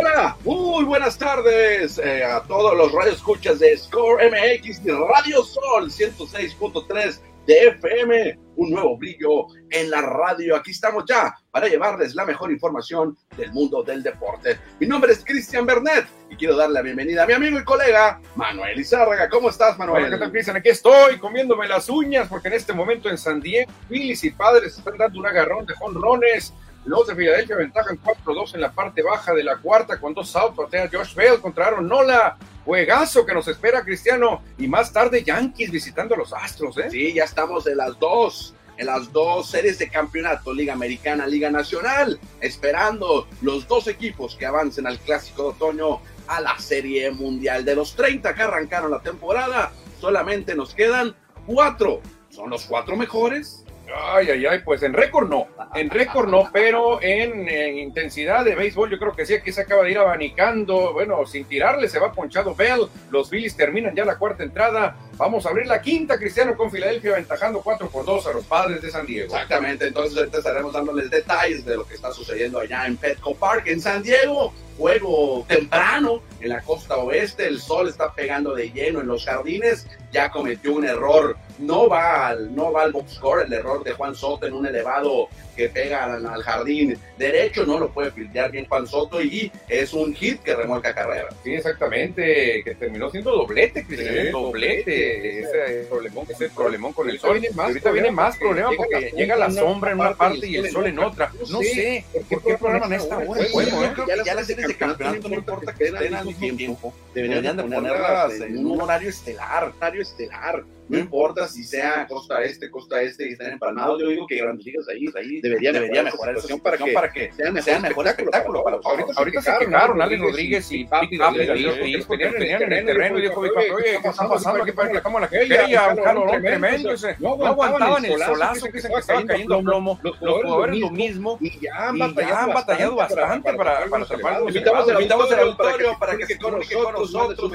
Hola, muy buenas tardes eh, a todos los radioescuchas de Score MX y Radio Sol 106.3 de FM. Un nuevo brillo en la radio. Aquí estamos ya para llevarles la mejor información del mundo del deporte. Mi nombre es Cristian Bernet y quiero darle la bienvenida a mi amigo y colega Manuel Izárraga. ¿Cómo estás, Manuel? ¿qué tal, Cristian? Aquí estoy comiéndome las uñas porque en este momento en San Diego, Phillies y Padres están dando un agarrón de jonrones. Los de Filadelfia ventajan 4-2 en la parte baja de la cuarta con dos outs. Patea Josh Bell contra Aaron Nola. Juegazo que nos espera Cristiano. Y más tarde Yankees visitando a los Astros, ¿eh? Sí, ya estamos en las dos. En las dos series de campeonato, Liga Americana, Liga Nacional, esperando los dos equipos que avancen al Clásico de Otoño a la Serie Mundial. De los 30 que arrancaron la temporada, solamente nos quedan cuatro. ¿Son los cuatro mejores? Ay, ay, ay, pues en récord no, en récord no, pero en, en, intensidad de béisbol yo creo que sí, aquí se acaba de ir abanicando, bueno, sin tirarle se va ponchado Bell, los Phillies terminan ya la cuarta entrada, vamos a abrir la quinta, Cristiano con Filadelfia aventajando 4 por 2 a los padres de San Diego. Exactamente, entonces ahorita estaremos dándoles detalles de lo que está sucediendo allá en Petco Park, en San Diego, juego temprano en la costa oeste, el sol está pegando de lleno en los jardines, ya cometió un error, no va al, no va al box score, el error de Juan Soto en un elevado que pega al, al jardín derecho, no lo puede filtrar bien Juan Soto y es un hit que remolca carrera. Sí, exactamente, que terminó siendo doblete, Cristian, sí, doblete, ese problemón, ese problemón con el sol. Viene más ahorita viene más problema porque llega la sombra en una parte y el sol en otra. No sé, ¿por qué programan esta hora? Yo creo que ya las series de campeonato no importa que estén al mismo tiempo, deberían de ponerlas en un horario estelar, horario estelar. No importa si sea costa este, costa este y están empalmados. Yo digo que Grandes Ligas ahí, ahí debería, debería mejorar la situación para que, para que sean mejor, sean mejor espectáculo. Para ahorita, ahorita se quejaron, Alex Rodríguez y Papi tenían en el terreno y dijo, oye, ¿qué está pasando? aquí para que la cámara quería un calor tremendo. No aguantaban el solazo que se estaba cayendo a plomo. Los jugadores lo mismo y ya han batallado bastante para tapar. Invitamos al auditorio para que se comunique con nosotros.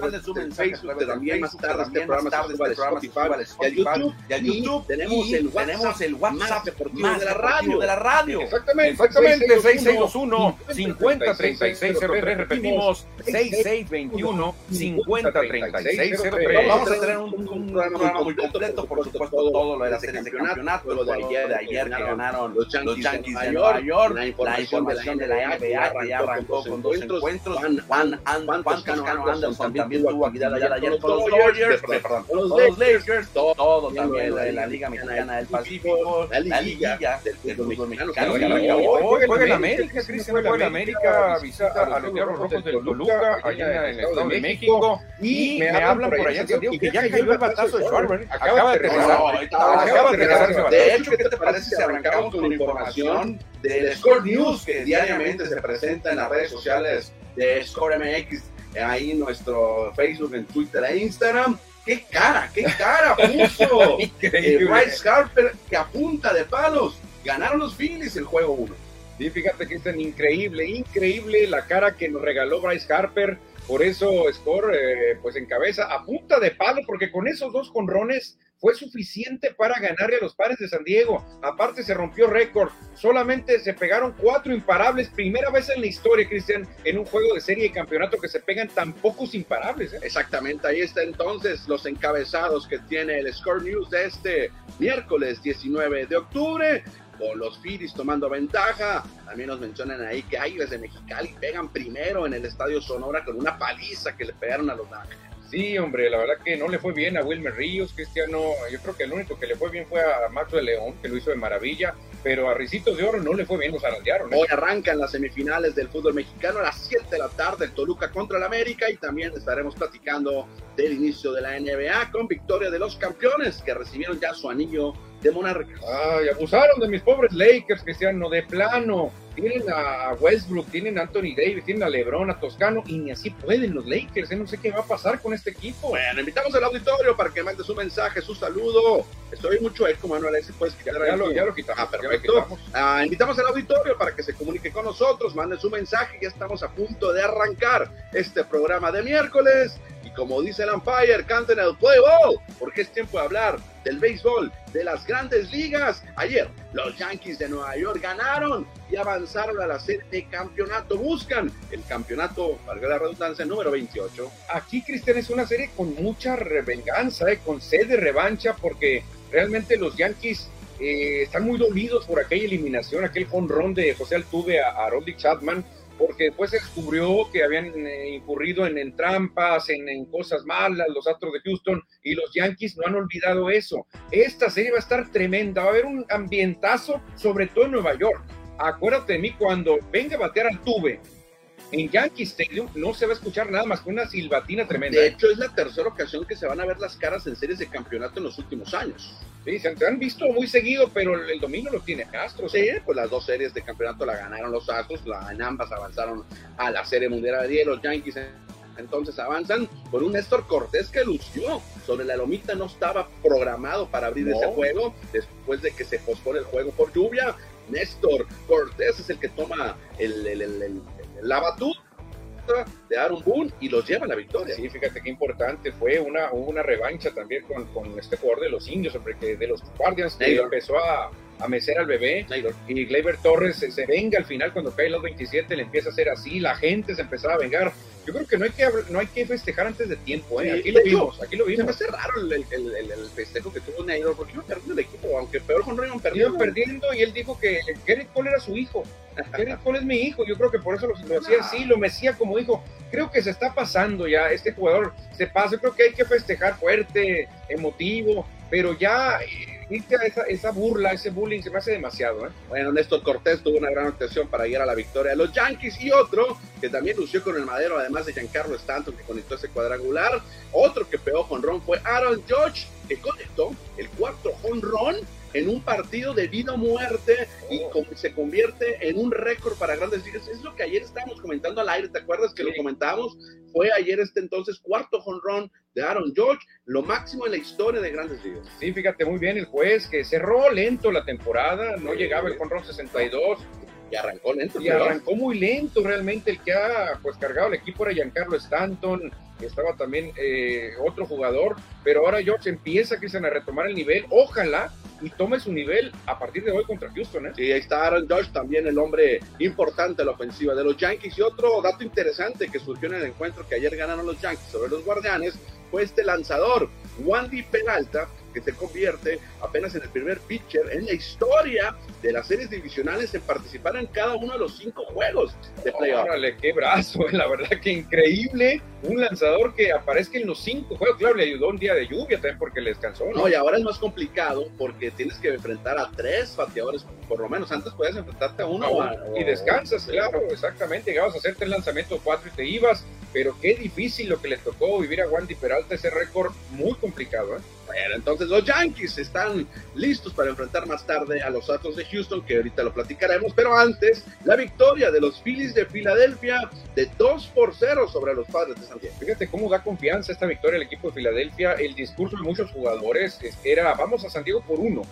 Manden su mensaje en. También más tarde este programa se Spotify, y a YouTube. Y a YouTube tenemos, el WhatsApp, tenemos el WhatsApp deportivo de la radio. De la radio. Exactamente. Exactamente. 6621 503603. Repetimos 6621 503603. Vamos a tener un, un programa muy completo, por supuesto, todo lo de la serie de campeonato, lo de ayer, de ayer que ganaron los Yankees de Nueva York, la información de la NBA que ya arrancó con dos encuentros. Juan Anderson también tuvo actividad ayer con los Dodgers, perdón, los Lakers, todo, todo también, la, la, Liga Mexicana del Pacífico, la Liga del fútbol mexicano. Hoy juega en América, Cristian, juega en América, visita a los Diablos Rojos del Toluca, allá en el Estado de México, y me hablan por allá que ya cayó el batazo de Schwarber, acaba de aterrizar, acaba de aterrizar De hecho, ¿qué te parece si arrancamos con información del Score News que diariamente se presenta en las redes sociales de Score MX, ahí en nuestro Facebook, en Twitter e Instagram? ¡Qué cara! ¡Qué cara puso! Bryce Harper que apunta de palos. Ganaron los Phillies el juego 1. Sí, fíjate que es tan increíble, increíble la cara que nos regaló Bryce Harper. Por eso Score, eh, pues en cabeza, a punta de palo, porque con esos dos conrones fue suficiente para ganarle a los padres de San Diego. Aparte se rompió récord. Solamente se pegaron cuatro imparables. Primera vez en la historia, Cristian, en un juego de serie y campeonato que se pegan tan pocos imparables. ¿eh? Exactamente, ahí está entonces los encabezados que tiene el Score News de este miércoles 19 de octubre con los Phillies tomando ventaja. También nos mencionan ahí que Águilas de Mexicali pegan primero en el Estadio Sonora con una paliza que le pegaron a los Ángeles. Sí, hombre, la verdad que no le fue bien a Wilmer Ríos, Cristiano. Yo creo que el único que le fue bien fue a Macho de León, que lo hizo de maravilla, pero a Ricitos de Oro no le fue bien, los arandearon. ¿eh? Hoy arrancan las semifinales del fútbol mexicano a las 7 de la tarde, el Toluca contra el América, y también estaremos platicando del inicio de la NBA con victoria de los campeones que recibieron ya su anillo de monarca. Ay, abusaron de mis pobres Lakers, Cristiano, de plano. Tienen a Westbrook, tienen a Anthony Davis, tienen a LeBron, a Toscano, y ni así pueden los Lakers. ¿eh? No sé qué va a pasar con este equipo. Bueno, invitamos al auditorio para que mande su mensaje, su saludo. Estoy mucho eco, Manuel, ese puedes quitar. Ya, lo, ya lo quitamos. Ah, perfecto. Ah, invitamos al auditorio para que se comunique con nosotros, mande su mensaje. Ya estamos a punto de arrancar este programa de miércoles. Como dice el Empire, canten el play ball, porque es tiempo de hablar del béisbol, de las grandes ligas. Ayer los Yankees de Nueva York ganaron y avanzaron a la serie de campeonato. Buscan el campeonato, valga la redundancia, número 28. Aquí, Cristian, es una serie con mucha revenganza, eh, con sed de revancha, porque realmente los Yankees eh, están muy dolidos por aquella eliminación, aquel jonrón de José Altuve a, a Rolly Chapman porque después se descubrió que habían eh, incurrido en, trampas, en, cosas malas, los Astros de Houston y los Yankees no han olvidado eso. Esta serie va a estar tremenda, va a haber un ambientazo, sobre todo en Nueva York. Acuérdate de mí cuando venga a batear al tuve en Yankee Stadium no se va a escuchar nada más que una silbatina tremenda. De hecho, es la tercera ocasión que se van a ver las caras en series de campeonato en los últimos años. Sí, se han visto muy seguido, pero el dominio lo tiene Astros. Sí, pues las dos series de campeonato la ganaron los Astros, la, en ambas avanzaron a la Serie Mundial de los Yankees entonces avanzan con un Néstor Cortés que lució sobre la lomita, no estaba programado para abrir ese juego después de que se pospone el juego por lluvia. Néstor Cortés es el que toma el, el, el, la batuta de Aaron Boone y los lleva a la victoria. Sí, fíjate qué importante, fue una, una revancha también con, con este jugador de los indios, hombre, que de los Guardians que empezó a, a mecer al bebé y Gleyber Torres se, venga al final cuando cae los 27, le empieza a hacer así, la gente se empezaba a vengar. Yo creo que no hay que, no hay que festejar antes de tiempo, ¿eh? aquí lo vimos, aquí lo vimos. Se me hace raro el, el, el, festejo que tuvo Naylor, porque iba perdiendo el equipo, aunque peor con Raymond perdiendo. Iban perdiendo y él dijo que Gerrit Cole era su hijo. Gerrit Cole es mi hijo, yo creo que por eso lo, lo hacía así, lo mecía como hijo. Creo que se está pasando ya, este jugador se pasa, yo creo que hay que festejar fuerte, emotivo, pero ya esa, esa, burla, ese bullying se me hace demasiado. ¿eh? Bueno, Néstor Cortés tuvo una gran actuación para llegar a la victoria de los Yankees y otro que también lució con el madero, además de Giancarlo Stanton que conectó ese cuadrangular. Otro que pegó ron fue Aaron George que conectó el cuarto jonrón en un partido de vida o muerte y oh. se convierte en un récord para grandes ligas. Es lo que ayer estábamos comentando al aire, ¿te acuerdas que lo comentábamos? Fue ayer este entonces cuarto jonrón de Aaron George, lo máximo en la historia de grandes ligas. Sí, fíjate muy bien el juez que cerró lento la temporada, no llegaba el jonrón 62 y arrancó lento. Y arrancó muy lento realmente. El que ha pues cargado el equipo era Giancarlo Stanton, estaba también eh, otro jugador, pero ahora George empieza Cristian a retomar el nivel. Ojalá y tome su nivel a partir de hoy contra Houston. ¿eh? Sí, ahí está Aaron George, también el hombre importante de la ofensiva de los Yankees. Y otro dato interesante que surgió en el encuentro que ayer ganaron los Yankees sobre los Guardianes fue este lanzador, Wandy Peralta, que se convierte apenas en el primer pitcher en la historia de las series divisionales en participar en cada uno de los cinco juegos de playoff. Órale, qué brazo, la verdad que increíble. Un lanzador que aparezca en los cinco juegos. Claro, le ayudó un día de lluvia también porque le descansó. ¿no? y ahora es más complicado porque tienes que enfrentar a tres bateadores, por lo menos. Antes podías enfrentarte a uno. y descansas, claro, exactamente. Llegabas a hacerte el lanzamiento cuatro y te ibas. Pero qué difícil lo que le tocó vivir a Wandy Peralta, ese récord muy complicado. ¿eh? Bueno, entonces los Yankees están listos para enfrentar más tarde a los Astros de Houston, que ahorita lo platicaremos, pero antes, la victoria de los Phillies de Filadelfia de 2 por 0 sobre los Padres de San Diego. Fíjate cómo da confianza esta victoria al equipo de Filadelfia. El discurso de muchos jugadores era, vamos a San Diego por uno.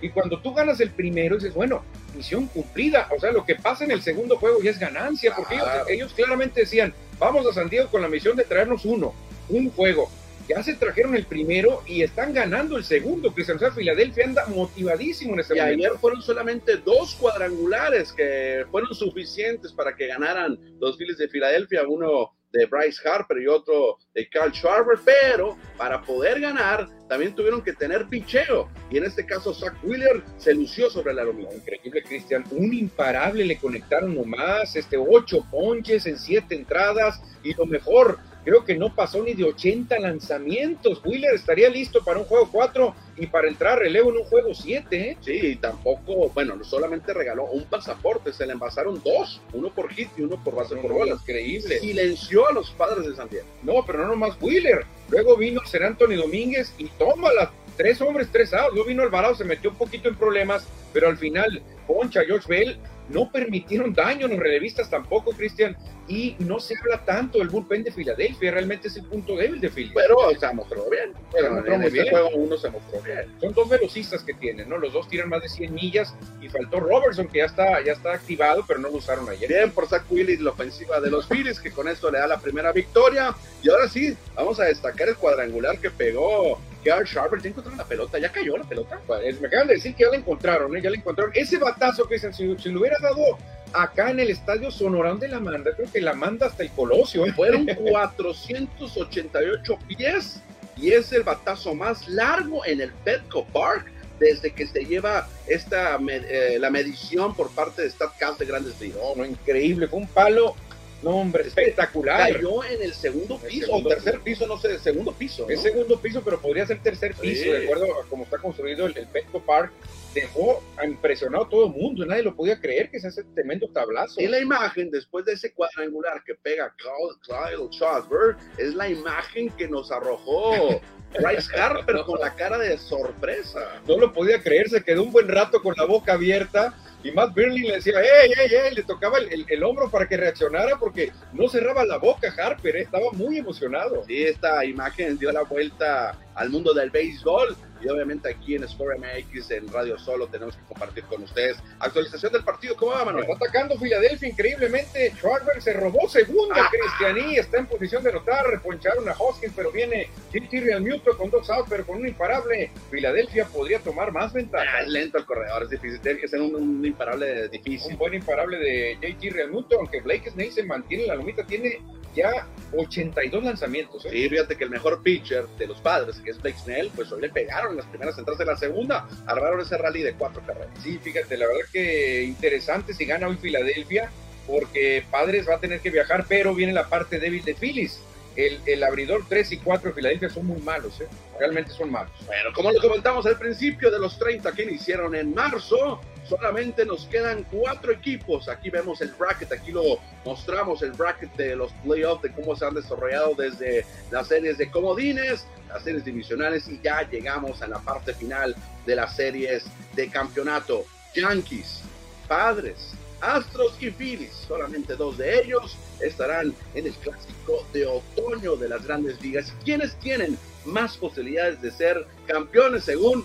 Y cuando tú ganas el primero, dices, bueno, misión cumplida. O sea, lo que pasa en el segundo juego ya es ganancia, porque ellos claramente decían, vamos a San Diego con la misión de traernos uno, un juego ya se trajeron el primero y están ganando el segundo. Cristian, o sea, Filadelfia anda motivadísimo en este y ayer fueron solamente dos cuadrangulares que fueron suficientes para que ganaran los Phillies de Filadelfia, uno de Bryce Harper y otro de Carl Schwarber, pero para poder ganar también tuvieron que tener picheo y en este caso Zach Wheeler se lució sobre la lomita. Increíble, Cristian, un imparable le conectaron nomás, este ocho ponches en siete entradas y lo mejor, creo que no pasó ni de 80 lanzamientos. Wheeler estaría listo para un juego 4 y para entrar relevo en un juego 7. ¿eh? Sí, tampoco, bueno, solamente regaló un pasaporte, se le envasaron dos, uno por hit y uno por base por bolas. Increíble. Silenció a los padres de Santiago. No, pero no nomás Wheeler. Luego vino Ser Anthony Domínguez y toma las tres hombres, tres outs. Luego vino Alvarado, se metió un poquito en problemas, pero al final, Poncha, George Bell no permitieron daño, los relevistas tampoco, Cristian, y no se habla tanto el bullpen de Filadelfia, realmente es el punto débil de Philly. Pero se mostró bien. Pero en este juego uno se mostró bien. Son dos velocistas que tienen, ¿no? Los dos tiran más de 100 millas y faltó Robertson, que ya está, ya está activado, pero no lo usaron ayer. Bien por Zach Willis, la ofensiva de los Phillies, que con esto le da la primera victoria. Y ahora sí, vamos a destacar el cuadrangular que pegó Gerard Sharper. Ya encontraron la pelota, ya cayó la pelota. me acaban de decir que ya la encontraron, ¿eh? ya la encontraron. Ese batazo que si, si lo hubiera dado acá en el estadio Sonorán de la Manda, creo que la manda hasta el Colosio. ¿eh? Fueron 488 pies y es el batazo más largo en el Petco Park desde que se lleva esta eh, la medición por parte de StatCast de Grandes Ligas. No, no, increíble, fue un palo no, hombre, espectacular. Cayó en el segundo piso, o tercer piso, no sé, segundo piso. Es segundo piso, pero podría ser tercer piso, de acuerdo a cómo está construido el, el Petco Park. Dejó impresionado a todo el mundo, nadie lo podía creer que se hace tremendo tablazo. Y la imagen, después de ese cuadrangular que pega Kyle Strasberg, es la imagen que nos arrojó Bryce Harper con la cara de sorpresa. No lo podía creer, se quedó un buen rato con la boca abierta y Matt Berlin le decía, ¡ey, ey, ey! Le tocaba el, el, hombro para que reaccionara porque no cerraba la boca Harper, ¿eh? estaba muy emocionado. Sí, esta imagen dio la vuelta al mundo del béisbol y obviamente aquí en Score MX, en Radio Solo, tenemos que compartir con ustedes. Actualización del partido, ¿cómo va, Manuel? Está atacando Filadelfia increíblemente. Schwarber se robó segunda, ah. Cristianí está en posición de notar, reponcharon a Hoskins, pero viene JT Real Muto con dos outs, pero con un imparable. Filadelfia podría tomar más ventaja. Ah, lento el corredor, es difícil, tiene que ser un, imparable difícil. Un buen imparable de JT Real Muto, aunque Blake Snake se mantiene la lomita, tiene ya 82 lanzamientos. ¿eh? Sí, fíjate que el mejor pitcher de los padres, que es Blake Snell, pues hoy le pegaron las primeras entradas de la segunda, armaron ese rally de cuatro carreras. Sí, fíjate, la verdad que interesante si gana hoy Filadelfia, porque Padres va a tener que viajar, pero viene la parte débil de Phillies. El, el, abridor 3 y 4 de Filadelfia son muy malos, ¿eh? realmente son malos. Bueno, como lo comentamos al principio de los 30 que iniciaron en marzo, solamente nos quedan cuatro equipos. Aquí vemos el bracket, aquí lo mostramos, el bracket de los playoffs, de cómo se han desarrollado desde las series de comodines, las series divisionales y ya llegamos a la parte final de las series de campeonato. Yankees, Padres, Astros y Phillies, solamente dos de ellos estarán en el clásico de otoño de las grandes ligas. ¿Quiénes tienen más posibilidades de ser campeones según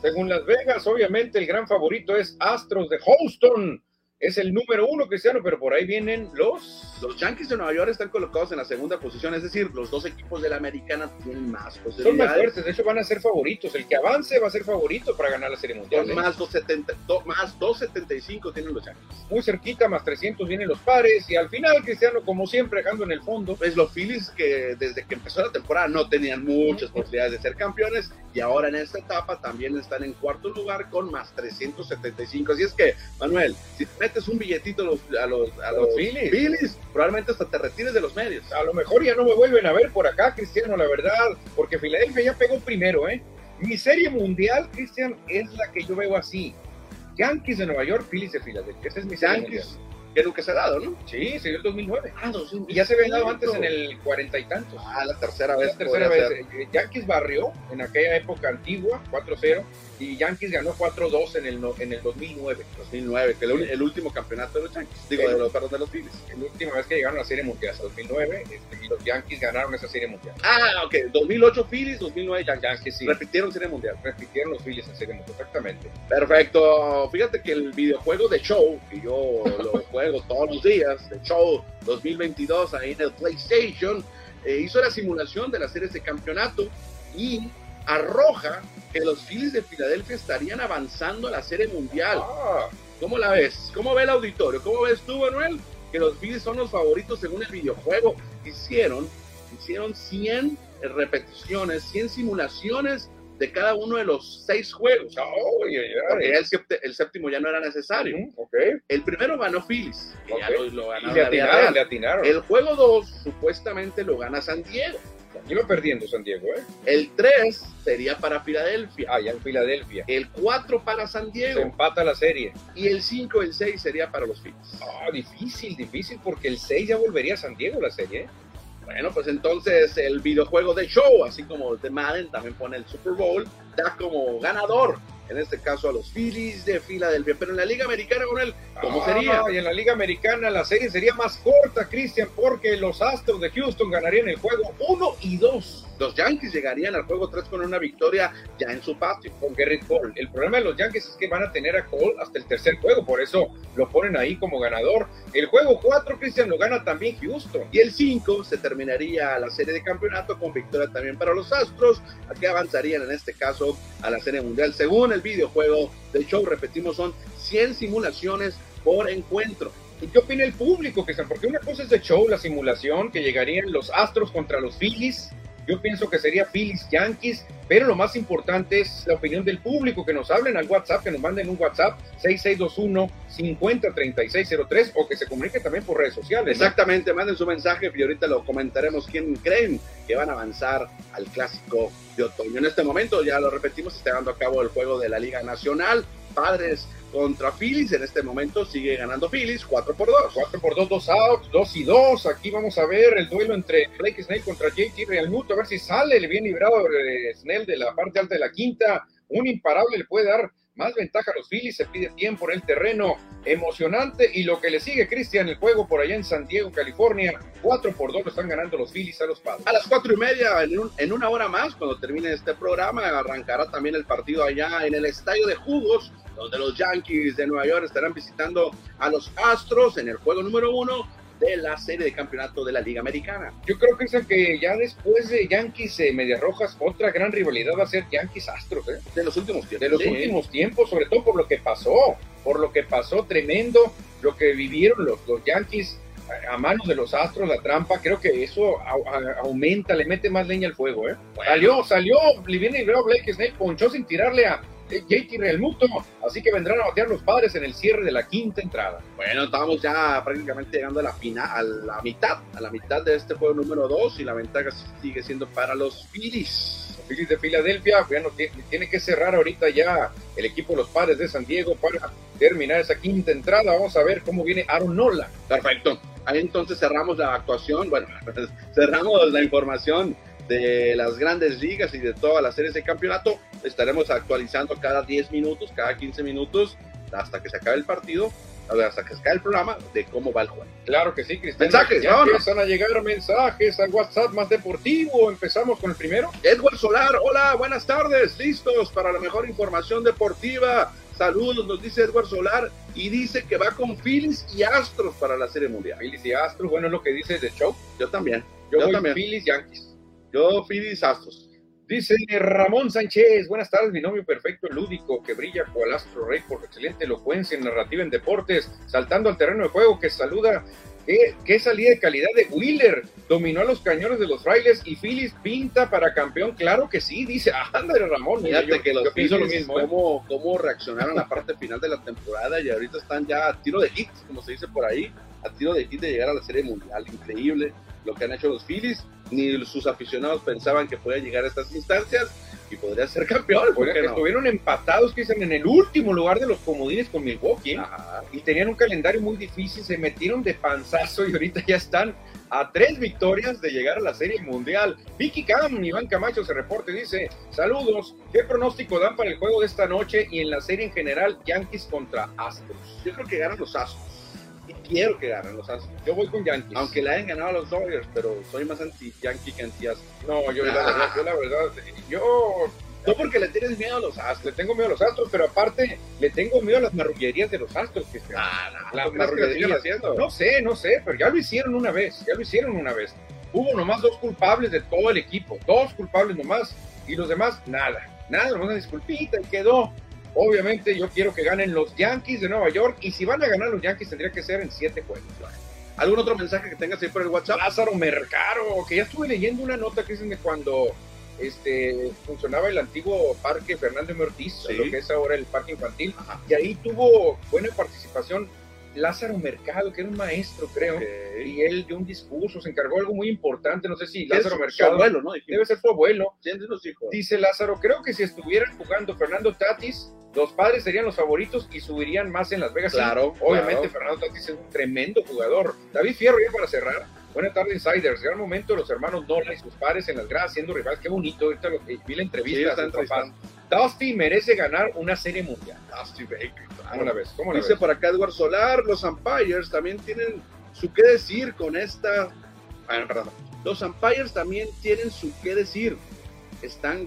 según Las Vegas, obviamente el gran favorito es Astros de Houston es el número uno, Cristiano, pero por ahí vienen los... Los Yankees de Nueva York están colocados en la segunda posición, es decir, los dos equipos de la americana tienen más posibilidades. Son más fuertes, de hecho van a ser favoritos. El que avance va a ser favorito para ganar la Serie Mundial. ¿eh? Más, 270, más 275 tienen los Yankees. Muy cerquita, más 300 vienen los pares. Y al final, Cristiano, como siempre, dejando en el fondo. Pues los Phillies que desde que empezó la temporada no tenían muchas posibilidades de ser campeones. Y ahora en esta etapa también están en cuarto lugar con más 375. Así es que, Manuel, si te metes un billetito a los, a los, a los Phillies. probablemente hasta te retires de los medios. A lo mejor ya no me vuelven a ver por acá, Cristiano, la verdad, porque Filadelfia ya pegó primero, ¿eh? Mi serie mundial, Cristian, es la que yo veo así. Yankees de Nueva York, Phillies de Filadelfia. Esa es mi serie Yankees que nunca se ha dado, ¿no? Sí, se dio el 2009. Ah, 2009. Y ya se había dado antes en el cuarenta y tantos. Ah, la tercera vez. La tercera vez. Eh, Yankees barrió en aquella época antigua, 4-0, y Yankees ganó 4-2 en el, en el 2009. 2009, que el, el último campeonato de los Yankees. Digo, de los, perdón, de los Phillies. La última vez que llegaron a la Serie Mundial, hasta 2009, este, y los Yankees ganaron esa Serie Mundial. Ah, ok. 2008 Phillies, 2009 Yankees. sí. Repitieron Serie Mundial. Repitieron los Phillies en Serie Mundial, exactamente. Perfecto. Fíjate que el videojuego de show, que yo lo juego todos los días, de Show 2022 ahí en el PlayStation, eh, hizo la simulación de las series de campeonato y arroja que los Phillies de Filadelfia estarían avanzando a la serie mundial. Ah. ¿Cómo la ves? ¿Cómo ve el auditorio? ¿Cómo ves tú, Manuel? Que los Phillies son los favoritos según el videojuego. Hicieron, hicieron 100 repeticiones, 100 simulaciones de cada uno de los seis juegos. Oh, el, séptimo ya no era necesario. El primero ganó Phillies, lo, le, atinaron, El juego 2 supuestamente lo gana San Diego. Iba perdiendo San Diego, ¿eh? El 3 sería para Filadelfia. Ah, ya en Filadelfia. El 4 para San Diego. Se empata la serie. Y el 5 el 6 sería para los Phillies. Ah, difícil, difícil, porque el 6 ya volvería a San Diego la serie, ¿eh? Bueno, pues entonces el videojuego de show, así como de Madden también pone el Super Bowl, da como ganador en este caso a los Phillies de Filadelfia. Pero en la Liga Americana, con él, ¿cómo sería? y en la Liga Americana la serie sería más corta, Cristian, porque los Astros de Houston ganarían el juego 1 y 2. Los Yankees llegarían al juego 3 con una victoria ya en su patio. Con Garrett Cole. El problema de los Yankees es que van a tener a Cole hasta el tercer juego, por eso lo ponen ahí como ganador. El juego 4, Cristian, lo gana también Houston. Y el 5 se terminaría la serie de campeonato con victoria también para los Astros, que avanzarían en este caso a la serie mundial. Según el videojuego del show, repetimos, son 100 simulaciones por encuentro. ¿Y qué opina el público, Cristian? Porque una cosa es de show, la simulación, que llegarían los Astros contra los Phillies, yo pienso que sería Phillies Yankees, pero lo más importante es la opinión del público, que nos hablen al WhatsApp, que nos manden un WhatsApp 6621-503603 o que se comunique también por redes sociales. Exactamente, manden su mensaje y ahorita lo comentaremos quién creen que van a avanzar al clásico de otoño. En este momento, ya lo repetimos, está llevando a cabo el juego de la Liga Nacional. Padres contra Phillies. En este momento sigue ganando Phillies 4 por 2. 4 por 2, 2 outs, 2 y 2. Aquí vamos a ver el duelo entre Blake Snell contra JT Realmuto. A ver si sale le bien librado eh, Snell de la parte alta de la quinta. Un imparable le puede dar más ventaja a los Phillies, se pide tiempo en el terreno, emocionante y lo que le sigue Cristian, el juego por allá en San Diego, California, 4 por 2 lo están ganando los Phillies a los Padres. A las 4 y media, en, en, una hora más, cuando termine este programa, arrancará también el partido allá en el Estadio de Jugos, donde los Yankees de Nueva York estarán visitando a los Astros en el juego número uno de la serie de campeonato de la Liga Americana. Yo creo que es que ya después de Yankees eh, Medias Rojas, otra gran rivalidad va a ser Yankees Astros, ¿eh? De los últimos tiempos. De los últimos tiempos, sobre todo por lo que pasó, por lo que pasó tremendo, lo que vivieron los, los Yankees a manos de los Astros, la trampa, creo que eso aumenta, le mete más leña al fuego, ¿eh? Salió, salió, le viene y veo Blake Snake, ponchó sin tirarle a JT Realmuto, así que vendrán a batear los padres en el cierre de la quinta entrada. Bueno, estamos ya prácticamente llegando a la final, a la mitad, a la mitad de este juego número 2 y la ventaja sigue siendo para los Phillies. Los Phillies de Filadelfia, bueno, tiene que cerrar ahorita ya el equipo de los padres de San Diego para terminar esa quinta entrada. Vamos a ver cómo viene Aaron Nola. Perfecto. Ahí entonces cerramos la actuación, bueno, cerramos la información de las grandes ligas y de todas las series de campeonato. Estaremos actualizando cada 10 minutos, cada 15 minutos, hasta que se acabe el partido, hasta que se acabe el programa, de cómo va el juego. Claro que sí, Cristian. Mensajes, ya empiezan a llegar mensajes al WhatsApp más deportivo. Empezamos con el primero. Edward Solar, hola, buenas tardes, listos para la mejor información deportiva. Saludos, nos dice Edward Solar y dice que va con Phillies y Astros para la Serie Mundial. Phillies y Astros, bueno, es lo que dice de show. Yo también. Yo, voy también. Phillies Yankees. Yo, Phillies Astros. Dice Ramón Sánchez, buenas tardes, mi novio perfecto, lúdico, que brilla cual astro rey por excelente elocuencia en narrativa en deportes, saltando al terreno de juego, que saluda, qué, qué salida de calidad de Wheeler, dominó a los cañones de los frailes y Phillies pinta para campeón, claro que sí, dice, ándale Ramón, Fíjate yo, que los yo pienso lo mismo, ¿eh? cómo, cómo reaccionaron a la parte final de la temporada y ahorita están ya a tiro de hits, como se dice por ahí, a tiro de hit de llegar a la Serie Mundial, increíble lo que han hecho los Phillies, ni sus aficionados pensaban que podía llegar a estas instancias y podría ser campeón. Porque estuvieron empatados, que dicen, en el último lugar de los comodines con Milwaukee y tenían un calendario muy difícil, se metieron de panzazo y ahorita ya están a tres victorias de llegar a la Serie Mundial. Vicky Cam, Iván Camacho se reporte, dice, saludos, ¿qué pronóstico dan para el juego de esta noche y en la serie en general Yankees contra Astros? Yo creo que ganan los Astros quiero que ganen los Astros. Yo voy con Yankees. Aunque le hayan ganado a los Dodgers, pero soy más anti-Yankee que anti-Astros. No, yo, la verdad, yo la verdad, yo no porque le tienes miedo a los astros. Le tengo miedo a los astros, pero aparte le tengo miedo a las marrullerías de los astros. Que ah, no, las marrullerías. Haciendo? No sé, no sé, pero ya lo hicieron una vez. Ya lo hicieron una vez. Hubo nomás dos culpables de todo el equipo. Dos culpables nomás. Y los demás, nada. Nada, nomás una disculpita y quedó. Obviamente yo quiero que ganen los Yankees de Nueva York y si van a ganar los Yankees tendría que ser en siete juegos. ¿Algún otro mensaje que tengas ahí por el WhatsApp? Lázaro Mercaro, que ya estuve leyendo una nota que dicen de cuando este, funcionaba el antiguo parque Fernando M. Ortiz, lo que es ahora el parque infantil, y ahí tuvo buena participación Lázaro Mercado, que era un maestro, creo, y él dio un discurso, se encargó de algo muy importante, no sé si Lázaro Mercado. abuelo, ¿no? Debe ser su abuelo. hijos? Dice Lázaro, creo que si estuvieran jugando Fernando Tatis, los padres serían los favoritos y subirían más en Las Vegas. Claro. Obviamente, Fernando Tatis es un tremendo jugador. David Fierro, ya para cerrar. Buenas tardes, Insiders. Gran momento los hermanos Nola y sus padres en las gradas siendo rivales. Qué bonito. Ahorita lo que vi la entrevista sí, Dusty merece ganar una serie mundial. Dusty Baker. ¿Cómo la ves? ¿Cómo la Dice ves? por acá Edward Solar, los Umpires también tienen su qué decir con esta. Ah, perdón. Los Umpires también tienen su qué decir. Están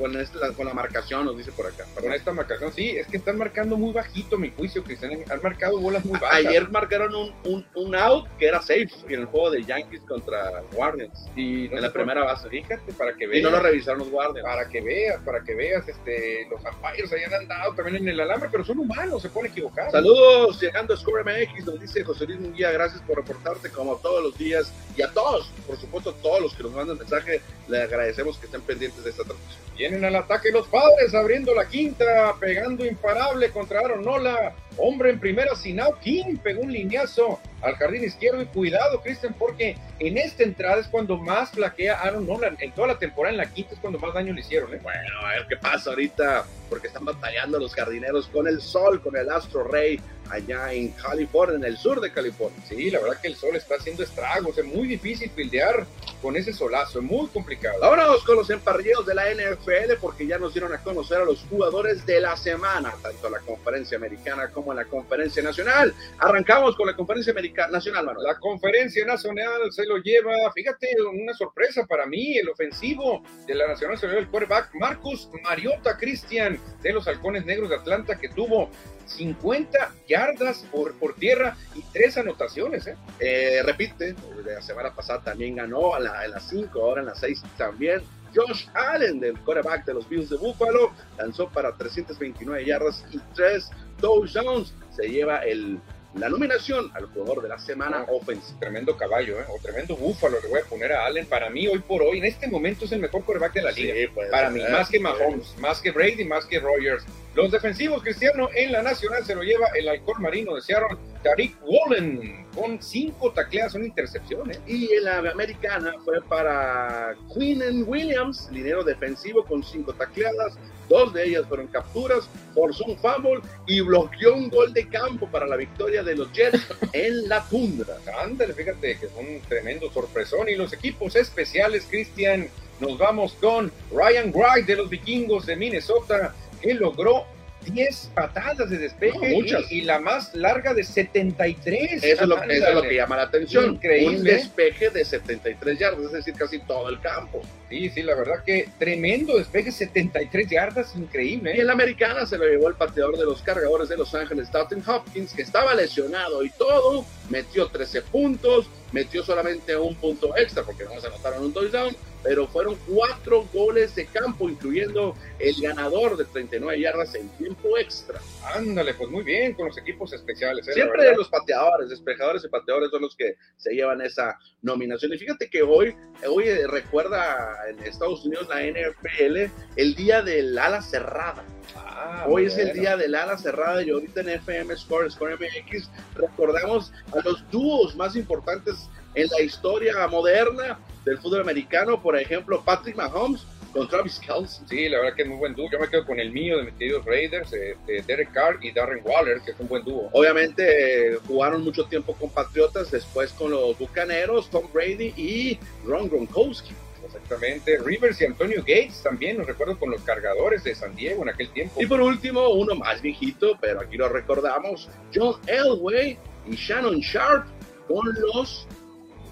con, esta- con la marcación, nos dice por acá. Con esta marcación, sí, es que están marcando muy bajito mi juicio, Cristian. Han marcado bolas muy bajas. Ayer marcaron un, un, un out que era safe en el juego de Yankees contra Guardians. y no en la primera base. Fíjate, para que Y veas. no lo revisaron los Guardians. para que veas, para que veas, este, los umpires hayan andado también en el alambre, pero son humanos, se pueden equivocar. Saludos, llegando a Score MX, nos dice José Luis Munguía, gracias por reportarte como todos los días y a todos, por supuesto, todos los que nos mandan mensaje, le agradecemos que estén pendientes de esta transmisión. Vienen al ataque los padres, abriendo la quinta, pegando imparable contra Aaron Nola. Hombre en primera, Sinao King pegó un lineazo al jardín izquierdo. Y cuidado, Cristian, porque en esta entrada es cuando más flaquea Aaron Nola. En toda la temporada, en la quinta es cuando más daño le hicieron. ¿eh? Bueno, a ver qué pasa ahorita, porque están batallando los jardineros con el sol, con el astro rey, allá en California, en el sur de California. Sí, la verdad que el sol está haciendo estragos. Es muy difícil fildear con ese solazo, es muy complicado. Vámonos con los emparrillados de la NFL porque ya nos dieron a conocer a los jugadores de la semana, tanto la conferencia americana como la conferencia nacional. Arrancamos con la conferencia americana nacional, Manuel. La conferencia nacional se lo lleva, fíjate, una sorpresa para mí, el ofensivo de la nacional se lo lleva el quarterback Marcus Mariota Cristian de los Halcones Negros de Atlanta que tuvo 50 yardas por, por tierra y tres anotaciones. ¿eh? Eh, repite, la semana pasada también ganó a la, en las 5, ahora en las 6 también. Josh Allen, del quarterback de los Bills de Buffalo, lanzó para 329 yardas y 3 touchdowns. Se lleva el, la nominación al jugador de la semana Ah. ofensiva. Tremendo caballo, ¿eh? o tremendo búfalo le voy a poner a Allen. Para mí, hoy por hoy, en este momento es el mejor quarterback de la liga. Sí, puede Para mí, ¿eh? más que Mahomes, más que Brady, más que Rogers. Los defensivos, Cristiano, en la nacional se lo lleva el halcón marino de Seattle, Tariq Wallen, con cinco tacleadas, una intercepción. ¿eh? Y en la americana fue para Quinn Williams, linero defensivo con cinco tacleadas, dos de ellas fueron capturas, forzó un fumble y bloqueó un gol de campo para la victoria de los Jets en la tundra. Ándale, fíjate que es un tremendo sorpresón. Y los equipos especiales, Cristian, nos vamos con Ryan Wright de los vikingos de Minnesota, que logró 10 patadas de despeje No, y, y la más larga de 73. Eso es, lo, eso es lo que llama la atención. Increíble. Un despeje de 73 yardas, es decir, casi todo el campo. Sí, sí, la verdad que tremendo despeje, 73 yardas, increíble. Y ¿eh? en la americana se lo llevó el pateador de los cargadores de Los Ángeles, Dalton Hopkins, que estaba lesionado y todo, metió 13 puntos, metió solamente un punto extra porque no se anotaron un touchdown, pero fueron cuatro goles de campo, incluyendo el ganador de 39 yardas en tiempo extra. Ándale, pues muy bien con los equipos especiales. ¿eh? Siempre los pateadores, despejadores y pateadores son los que se llevan esa nominación. Y fíjate que hoy, hoy eh, recuerda en Estados Unidos la NFL el día del ala cerrada. Ah, Hoy es el día del ala cerrada y ahorita en FM Score, Score MX, recordamos a los dúos más importantes en la historia moderna del fútbol americano. Por ejemplo, Patrick Mahomes con Travis Kelce. Sí, la verdad que es muy buen dúo. Yo me quedo con el mío de mis queridos Raiders, eh, de Derek Carr y Darren Waller, que es un buen dúo. Obviamente eh, jugaron mucho tiempo con Patriotas, después con los Bucaneros, Tom Brady y Ron Gronkowski. Exactamente. Rivers y Antonio Gates también, nos recuerdo con los cargadores de San Diego en aquel tiempo. Y por último, uno más viejito, pero aquí lo recordamos, John Elway y Shannon Sharp con los...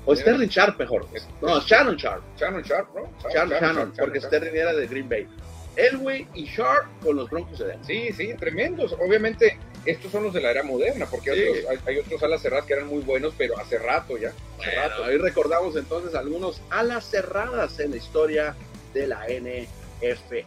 O. Sterling Sharp mejor. No, Shannon Sharp. Shannon Sharp, ¿no? Shannon, Shannon, porque Sharp. Sterling era de Green Bay. Elway y Sharp con los Broncos de Denver. Sí, sí, tremendos. Obviamente, estos son los de la era moderna, porque Sí. otros- hay, hay otros alas cerradas que eran muy buenos, pero hace rato ya. Hace Bueno, rato. ahí recordamos entonces algunos alas cerradas en la historia de la NFL.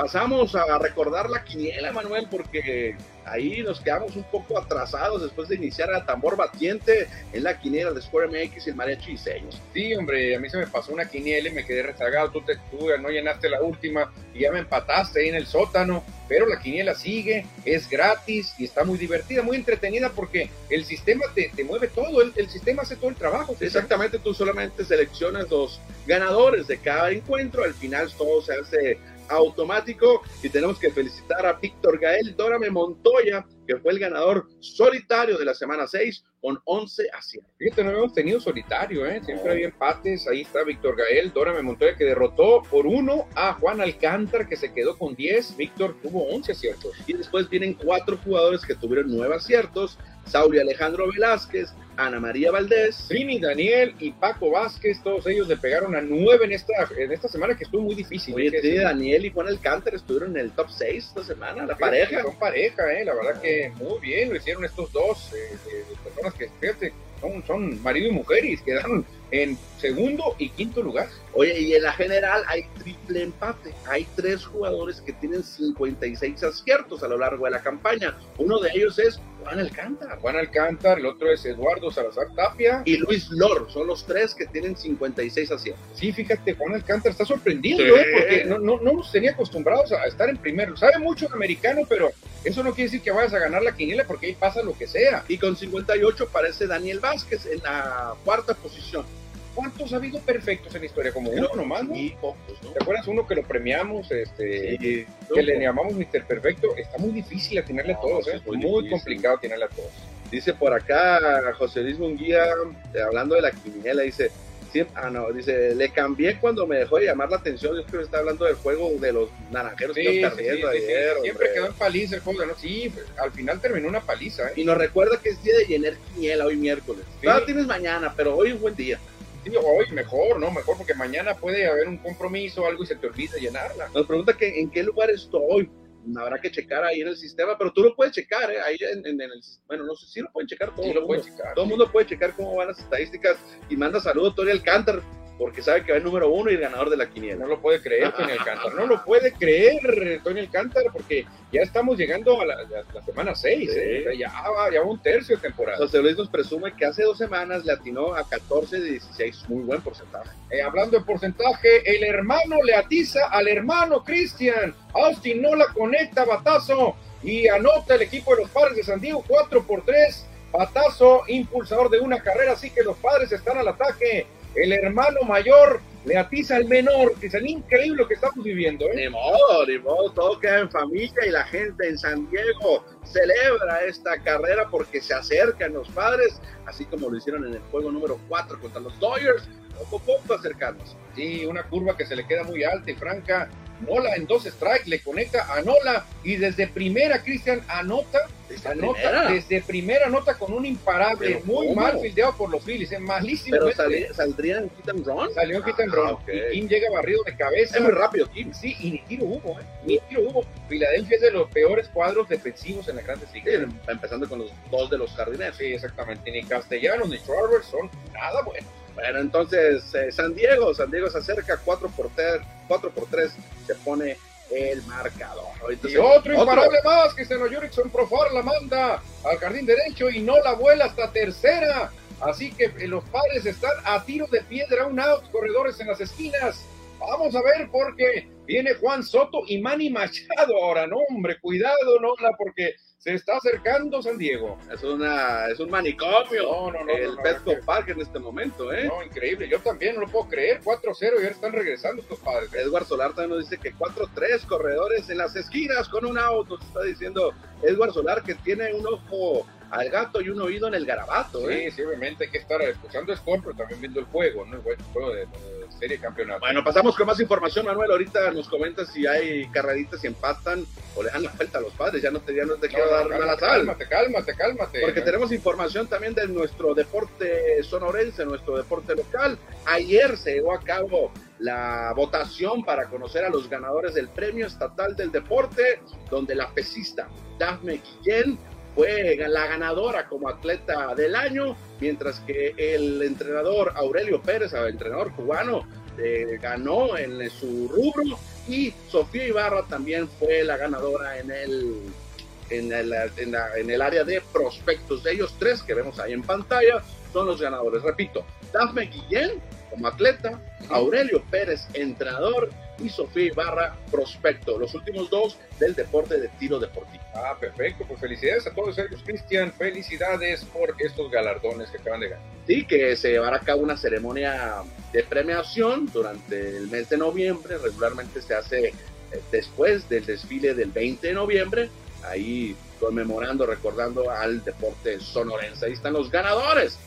Pasamos a recordar la quiniela, Manuel, porque ahí nos quedamos un poco atrasados después de iniciar a tambor batiente en la quiniela de Score MX y el Mariachi Diseños. Sí, hombre, a mí se me pasó una quiniela y me quedé rezagado. Tú, te, tú no llenaste la última y ya me empataste ahí en el sótano. Pero la quiniela sigue, es gratis y está muy divertida, muy entretenida porque el sistema te, te mueve todo, el, el sistema hace todo el trabajo. Exactamente, tú solamente seleccionas los ganadores de cada encuentro, al final todo se hace automático y tenemos que felicitar a Víctor Gael Dórame Montoya, que fue el ganador solitario de la semana 6 con 11 aciertos. Fíjate, no hemos tenido solitario, ¿eh? siempre había empates. Ahí está Víctor Gael, Dora Montoya que derrotó por uno a Juan Alcántar que se quedó con 10. Víctor tuvo 11 aciertos. Y después vienen cuatro jugadores que tuvieron nueve aciertos. Sauli Alejandro Velázquez, Ana María Valdés, Trini Daniel y Paco Vázquez, todos ellos le pegaron a nueve en esta, en esta semana que estuvo muy difícil. Oye, Trini Daniel y Juan Alcántar estuvieron en el top 6 esta semana, la pareja. Son pareja, eh, la verdad que muy bien lo hicieron estos dos eh, personas que, fíjate, son, son marido y mujer y quedaron en segundo y quinto lugar. Oye, y en la general hay triple empate. Hay tres jugadores que tienen 56 aciertos a lo largo de la campaña. Uno de ellos es Juan Alcántar. Juan Alcántar, el otro es Eduardo Salazar Tapia. Y Luis Lor, son los tres que tienen 56 aciertos. Sí, fíjate, Juan Alcántar está sorprendido, ¿eh? porque no, no, no nos tenía acostumbrados a estar en primero. Sabe mucho de americano, pero eso no quiere decir que vayas a ganar la quiniela porque ahí pasa lo que sea. Y con 58 parece Daniel Vázquez en la cuarta posición. ¿Cuántos ha habido perfectos en la historia? Como uno nomás, ¿no? pocos, ¿no? ¿Te acuerdas uno que lo premiamos, este, que le llamamos Mr. Perfecto? Está muy difícil atinarle a todos, ¿eh? Muy, muy complicado atinarle a todos. Dice por acá José Luis Munguía, eh, hablando de la quiniela, dice, ah, no, dice, le cambié cuando me dejó de llamar la atención. Yo creo que está hablando del juego de los naranjeros sí, que sí, ayer. Siempre quedó en paliza el juego de Sí, pues, al final terminó una paliza. ¿eh? Y nos recuerda que es día de llenar quiniela hoy miércoles. Claro, tienes mañana, pero hoy es un buen día hoy mejor, ¿no? Mejor porque mañana puede haber un compromiso o algo y se te olvida llenarla. Nos pregunta que en qué lugar estoy. Habrá que checar ahí en el sistema, pero tú lo puedes checar, ¿eh? Ahí en, el bueno, no sé si lo pueden checar todo. lo puede checar, todo el mundo puede checar cómo van las estadísticas y manda saludos Tori Alcántar porque sabe que va el número uno y el ganador de la quiniela. No lo puede creer Tony Alcántara, no lo puede creer Tony Alcántara, porque ya estamos llegando a la, semana 6, ¿eh? ya, va, ya un tercio de temporada. José Luis nos presume que hace dos semanas le atinó a 14 de 16, muy buen porcentaje. Eh, hablando de porcentaje, el hermano le atiza al hermano Cristian, Austin no la conecta, batazo, y anota el equipo de los padres de San Diego 4 por 3, batazo, impulsador de una carrera, así que los padres están al ataque el hermano mayor le atiza al menor, que es el increíble que estamos viviendo. ¿eh? Ni modo, ni modo, todo queda en familia y la gente en San Diego celebra esta carrera porque se acercan los padres, así como lo hicieron en el juego número 4 contra los Dodgers, poco a poco acercarnos. Sí, una curva que se le queda muy alta y franca. Nola en dos strikes, le conecta a Nola y desde primera Cristian anota ¿Desde anota, primera? desde primera nota con un imparable, muy mal fildeado por los Phillies, es malísimo. Pero saldría en hit and run. Salió en hit and run. Ah, y Kim llega barrido de cabeza. Es muy rápido, Kim. Sí, y ni tiro hubo, ¿eh? Ni tiro hubo. Filadelfia es de los peores cuadros defensivos en la grandes ligas. empezando con los dos de los jardineros. Sí, exactamente. Ni Castellanos ni Schwarber son nada buenos. Bueno, entonces eh, San Diego, San Diego se acerca 4 por 3, 4 por 3 se pone el marcador. y otro imparable más, que Cristiano Jurickson Profar la manda al jardín derecho y no la vuela hasta tercera. Así que eh, los padres están a tiro de piedra, un out, corredores en las esquinas. Vamos a ver porque viene Juan Soto y Manny Machado ahora. No, hombre, cuidado, Nola, porque se está acercando San Diego. Es, una, es un manicomio. No, no, no. El Petco Park en este momento, ¿eh? No, increíble. Yo también no lo puedo creer. 4-0 y ahora están regresando estos padres. Edward Solar también nos dice que 4-3 corredores en las esquinas con un auto. Está diciendo Edward Solar que tiene un ojo al gato y un oído en el garabato. Sí, ¿eh? sí, obviamente hay que estar escuchando Score, pero también viendo el juego, ¿no? El juego de, serie campeonato. Bueno, pasamos con más información, Manuel. Ahorita nos comentas si hay carreritas y empatan o le dan la vuelta a los padres. Ya no te, ya no te quiero dar mala sal. Cálmate, cálmate, cálmate. Porque tenemos información también de nuestro deporte sonorense, nuestro deporte local. Ayer se llevó a cabo la votación para conocer a los ganadores del Premio Estatal del Deporte, donde la pesista Dafne Guillén fue la ganadora como atleta del año, mientras que el entrenador Aurelio Pérez, el entrenador cubano, eh, ganó en su rubro y Sofía Ibarra también fue la ganadora en el, en el, en, el área de prospectos. De ellos tres que vemos ahí en pantalla son los ganadores. Repito, Dafne Guillén como atleta, Aurelio Pérez entrenador y Sofía Ibarra prospecto. Los últimos dos del deporte de tiro deportivo. Ah, perfecto. Pues felicidades a todos ellos, Cristian. Felicidades por estos galardones que acaban de ganar. Sí, que se llevará a cabo una ceremonia de premiación durante el mes de noviembre. Regularmente se hace eh, después del desfile del 20 de noviembre ahí conmemorando, recordando al deporte sonorense. Ahí están los ganadores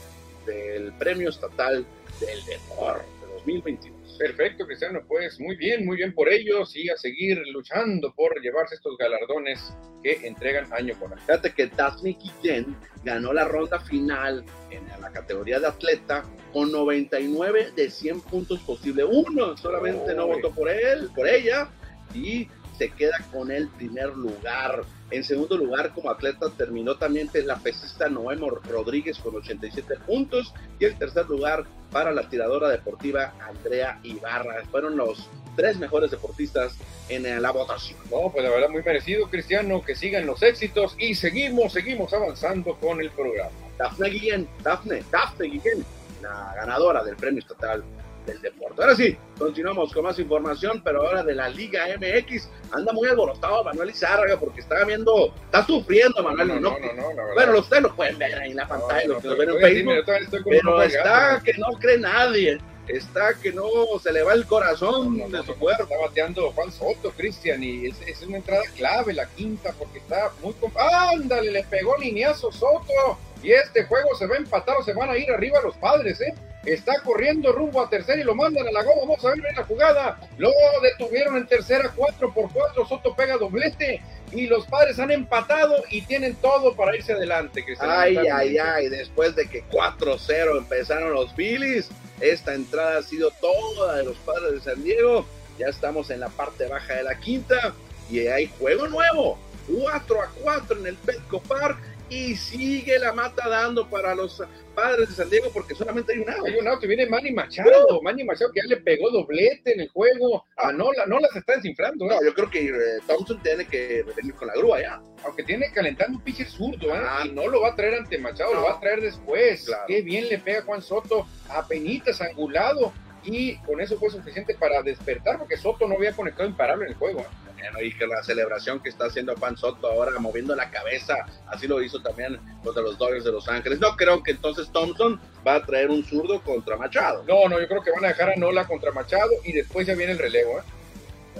del Premio Estatal del Deporte 2021. Perfecto, Cristiano, pues muy bien, muy bien por ellos y a seguir luchando por llevarse estos galardones que entregan año con año. Fíjate que Daphne Guillén ganó la ronda final en la categoría de atleta con 99 de 100 puntos posible. Uno solamente no votó por él, por ella, y se queda con el primer lugar. En segundo lugar, como atleta, terminó también la pesista Noemo Rodríguez con 87 puntos. Y el tercer lugar para la tiradora deportiva Andrea Ibarra. Fueron los tres mejores deportistas en la votación. No, pues la verdad muy merecido, Cristiano, que sigan los éxitos y seguimos, seguimos avanzando con el programa. Dafne Guillén, Dafne, Dafne Guillén, la ganadora del premio estatal del deporte. Ahora sí, continuamos con más información, pero ahora de la Liga MX. Anda muy alborotado Manuel Izárraga porque está viendo, está sufriendo Manuel. No, no, no, no, bueno, ustedes lo pueden ver ahí en la pantalla, los que lo ven en Facebook, pero está que no cree nadie. Está que no se le va el corazón de su cuerpo. Está bateando Juan Soto, Cristian, y es, es, una entrada clave la quinta porque está muy. ¡Ándale! Le pegó lineazo Soto y este juego se va a empatar o se van a ir arriba los padres, ¿eh? Está corriendo rumbo a tercera y lo mandan a la goma. Vamos a ver la jugada. Lo detuvieron en tercera, 4 por 4. Soto pega doblete y los padres han empatado y tienen todo para irse adelante. Ay, ay, ay. Después de que 4-0 empezaron los Phillies, esta entrada ha sido toda de los padres de San Diego. Ya estamos en la parte baja de la quinta y hay juego nuevo. 4 a 4 en el Petco Park y sigue la mata dando para los padres de San Diego porque solamente hay un auto. Hay un auto y viene Manny Machado. Manny Machado que ya le pegó doblete en el juego. Ah, no, la, no las está desinflando. ¿eh? No, yo creo que eh, Thompson tiene que venir con la grúa ya. Aunque tiene calentando un pitcher zurdo, ¿eh? Ah. y no lo va a traer ante Machado, lo va a traer después. Qué bien le pega Juan Soto, a penitas angulado. Y con eso fue suficiente para despertar porque Soto no había conectado imparable en el juego. ¿eh? Y que la celebración que está haciendo Juan Soto ahora moviendo la cabeza, así lo hizo también los de los Dodgers de Los Ángeles. No creo que entonces Thompson va a traer un zurdo contra Machado. No, no, yo creo que van a dejar a Nola contra Machado y después ya viene el relevo. ¿eh?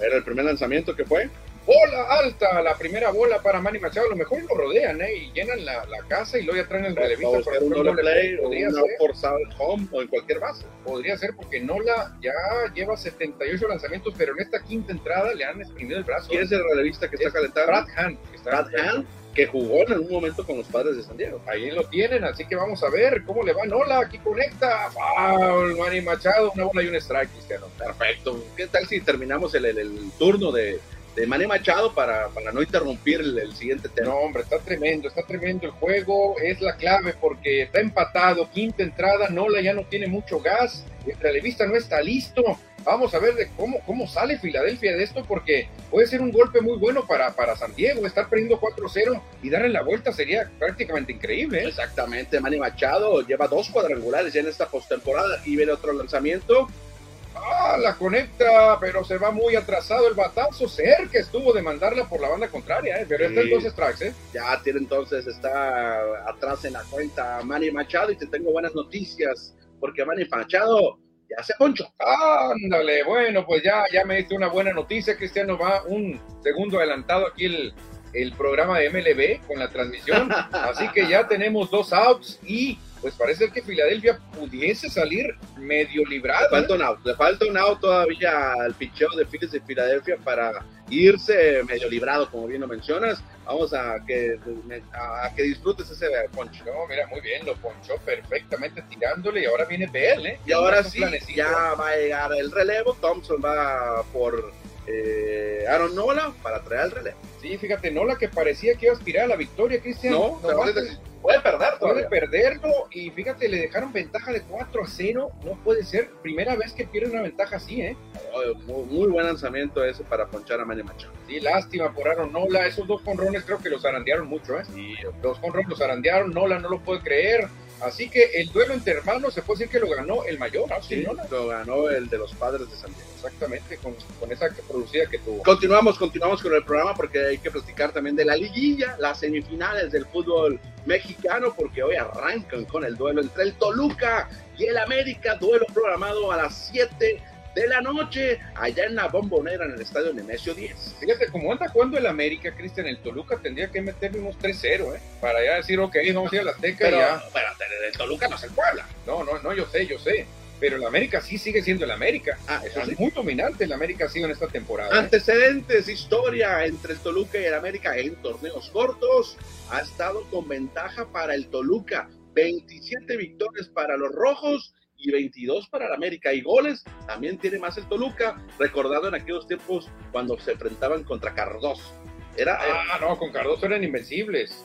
Era el primer lanzamiento que fue bola alta, la primera bola para Manny Machado, a lo mejor lo rodean ¿eh? y llenan la, la, casa y luego ya traen el relevista para un doble play o una forzado home o en cualquier base. Podría ser porque Nola ya lleva 78 lanzamientos, pero en esta quinta entrada le han exprimido el brazo. ¿Quién es el relevista que está calentando? Brad Hand. Brad Hand que jugó en algún momento con los padres de San Diego. Ahí lo tienen, así que vamos a ver cómo le va Nola, aquí conecta, wow, Manny Machado, una bola y un strike, Cristiano. Perfecto. ¿Qué tal si terminamos el, el, el turno de, de Manny Machado para, para no interrumpir el, siguiente tema. No, hombre, está tremendo, está tremendo el juego, es la clave porque está empatado, quinta entrada, Nola ya no tiene mucho gas, el relevista no está listo. Vamos a ver de cómo, cómo sale Filadelfia de esto, porque puede ser un golpe muy bueno para, para San Diego. Estar perdiendo 4-0 y darle la vuelta sería prácticamente increíble. ¿eh? Exactamente, Manny Machado lleva dos cuadrangulares ya en esta postemporada y viene otro lanzamiento Ah, la conecta, pero se va muy atrasado el batazo. Cerca estuvo de mandarla por la banda contraria, ¿eh? pero está entonces strikes, ¿eh? Ya tiene entonces, está atrás en la cuenta Manny Machado y te tengo buenas noticias, porque Manny Machado ya se poncho. Ándale, bueno, pues ya, ya me diste una buena noticia. Cristiano va un segundo adelantado aquí el, el programa de MLB con la transmisión. Así que ya tenemos dos outs y pues parece que Filadelfia pudiese salir medio librado. Le falta un out, le falta un out todavía al picheo de Phillies de Filadelfia para irse medio librado, como bien lo mencionas. Vamos a que, a, que disfrutes ese poncho. No, mira, muy bien, lo ponchó perfectamente tirándole y ahora viene Bell, ¿eh? Y ahora sí, ya va a llegar el relevo. Thompson va por eh, Aaron Nola para traer el relevo. Sí, fíjate, Nola que parecía que iba a aspirar a la victoria, Cristian. No, no, no puede perder Puede perderlo y fíjate, le dejaron ventaja de 4 a 0. No puede ser. Primera vez que pierde una ventaja así, ¿eh? muy, buen lanzamiento ese para ponchar a Manny Machado. Sí, lástima por Aaron Nola. Esos dos conrones creo que los arandearon mucho, ¿eh? Sí. Los conrones los arandearon. Nola no lo puede creer. Así que el duelo entre hermanos se puede decir que lo ganó el mayor. ¿no? Sí, lo ganó el de los padres de San Diego. Exactamente, con, con, esa producida que tuvo. Continuamos, continuamos con el programa porque hay que platicar también de la liguilla, las semifinales del fútbol mexicano, porque hoy arrancan con el duelo entre el Toluca y el América, duelo programado a las 7 de la noche, allá en la bombonera en el estadio Nemesio 10. Fíjate, como anda jugando el América, Cristian, el Toluca tendría que meterle unos 3-0, ¿eh? Para ya decir, ok, vamos a ir a la Azteca Pero, y ya. pero el Toluca no es el Puebla. No, no, no, yo sé, yo sé. Pero el América sí sigue siendo el América. Ah, eso Es sí. muy dominante el América ha sido en esta temporada. ¿eh? Antecedentes, historia entre el Toluca y el América en torneos cortos. Ha estado con ventaja para el Toluca. 27 victorias para los rojos y 22 para el América. Y goles también tiene más el Toluca, recordado en aquellos tiempos cuando se enfrentaban contra Cardoso. Era, Ah, no, con Cardoso eran invencibles.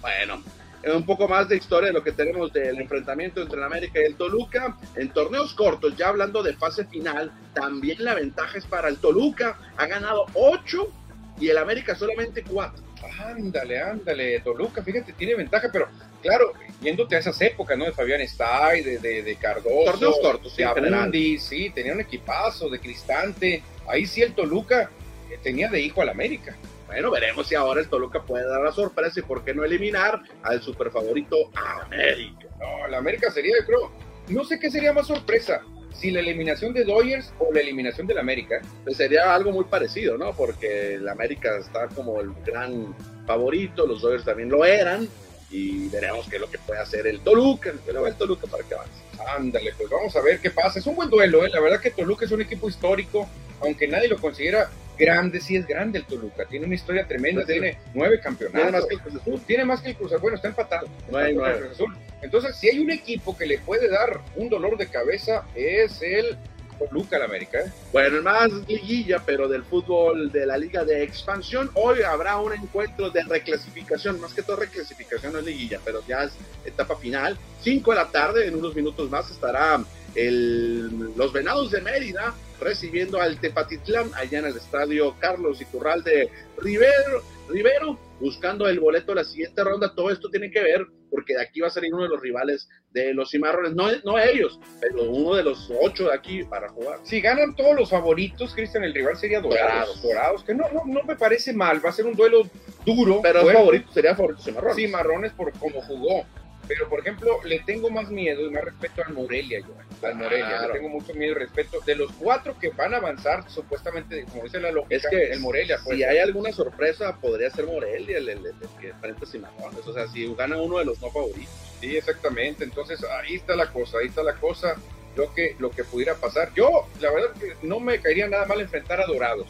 Bueno, eh, un poco más de historia de lo que tenemos del enfrentamiento entre el América y el Toluca. En torneos cortos, ya hablando de fase final, también la ventaja es para el Toluca. Ha ganado 8 y el América solamente 4. Ándale, ándale, Toluca, fíjate, tiene ventaja, pero claro, yéndote a esas épocas, ¿no? De Fabián Stay, de, de, de Cardoso, Torneos cortos, sí, de. Abundi, sí, tenía un equipazo, de Cristante, ahí sí el Toluca eh, tenía de hijo al América. Bueno, veremos si ahora el Toluca puede dar la sorpresa y por qué no eliminar al super favorito América. No, el América sería, yo creo, no sé qué sería más sorpresa, si la eliminación de Dodgers o la eliminación del América. Pues sería algo muy parecido, ¿no? Porque el América está como el gran favorito, los Dodgers también lo eran y veremos qué es lo que puede hacer el Toluca, el Toluca para que avance. Ándale, pues vamos a ver qué pasa. Es un buen duelo, ¿eh? La verdad que Toluca es un equipo histórico, aunque nadie lo considera grande, sí es grande el Toluca. Tiene una historia tremenda, Pues sí. tiene nueve campeonatos. Tiene más que el Cruz Azul. Tiene más que el Cruz Azul. Bueno, está empatado. Está el. Cruz Azul. Entonces, si hay un equipo que le puede dar un dolor de cabeza, es el Toluca, el América. ¿eh? Bueno, más liguilla, pero del fútbol de la Liga de Expansión. Hoy habrá un encuentro de reclasificación, más que todo reclasificación, no es liguilla, pero ya es etapa final. 5 de la tarde, en unos minutos más, estará el, los Venados de Mérida recibiendo al Tepatitlán allá en el estadio Carlos Iturralde Rivero, Rivero, buscando el boleto de la siguiente ronda. Todo esto tiene que ver porque de aquí va a salir uno de los rivales de los Cimarrones, no, no ellos, pero uno de los ocho de aquí para jugar. Si ganan todos los favoritos, Cristian, el rival sería Dorados. Dorados. Dorados, que no, no, no me parece mal. Va a ser un duelo duro. Pero fuerte. favorito, sería favorito Cimarrones. Sí, Marrones por cómo jugó. Pero, por ejemplo, le tengo más miedo y más respeto al Morelia, yo. Al Morelia. Claro. Le tengo mucho miedo y respeto. De los cuatro que van a avanzar, supuestamente, como dice la lógica, Es que el Morelia. Pues, si hay alguna sorpresa, podría ser Morelia el, el, el- el que enfrenta a Cimarrones. O sea, si gana uno de los no favoritos. Sí, exactamente. Entonces, ahí está la cosa, ahí está la cosa. Lo que, lo que pudiera pasar. Yo, la verdad, que no me caería nada mal enfrentar a Dorados.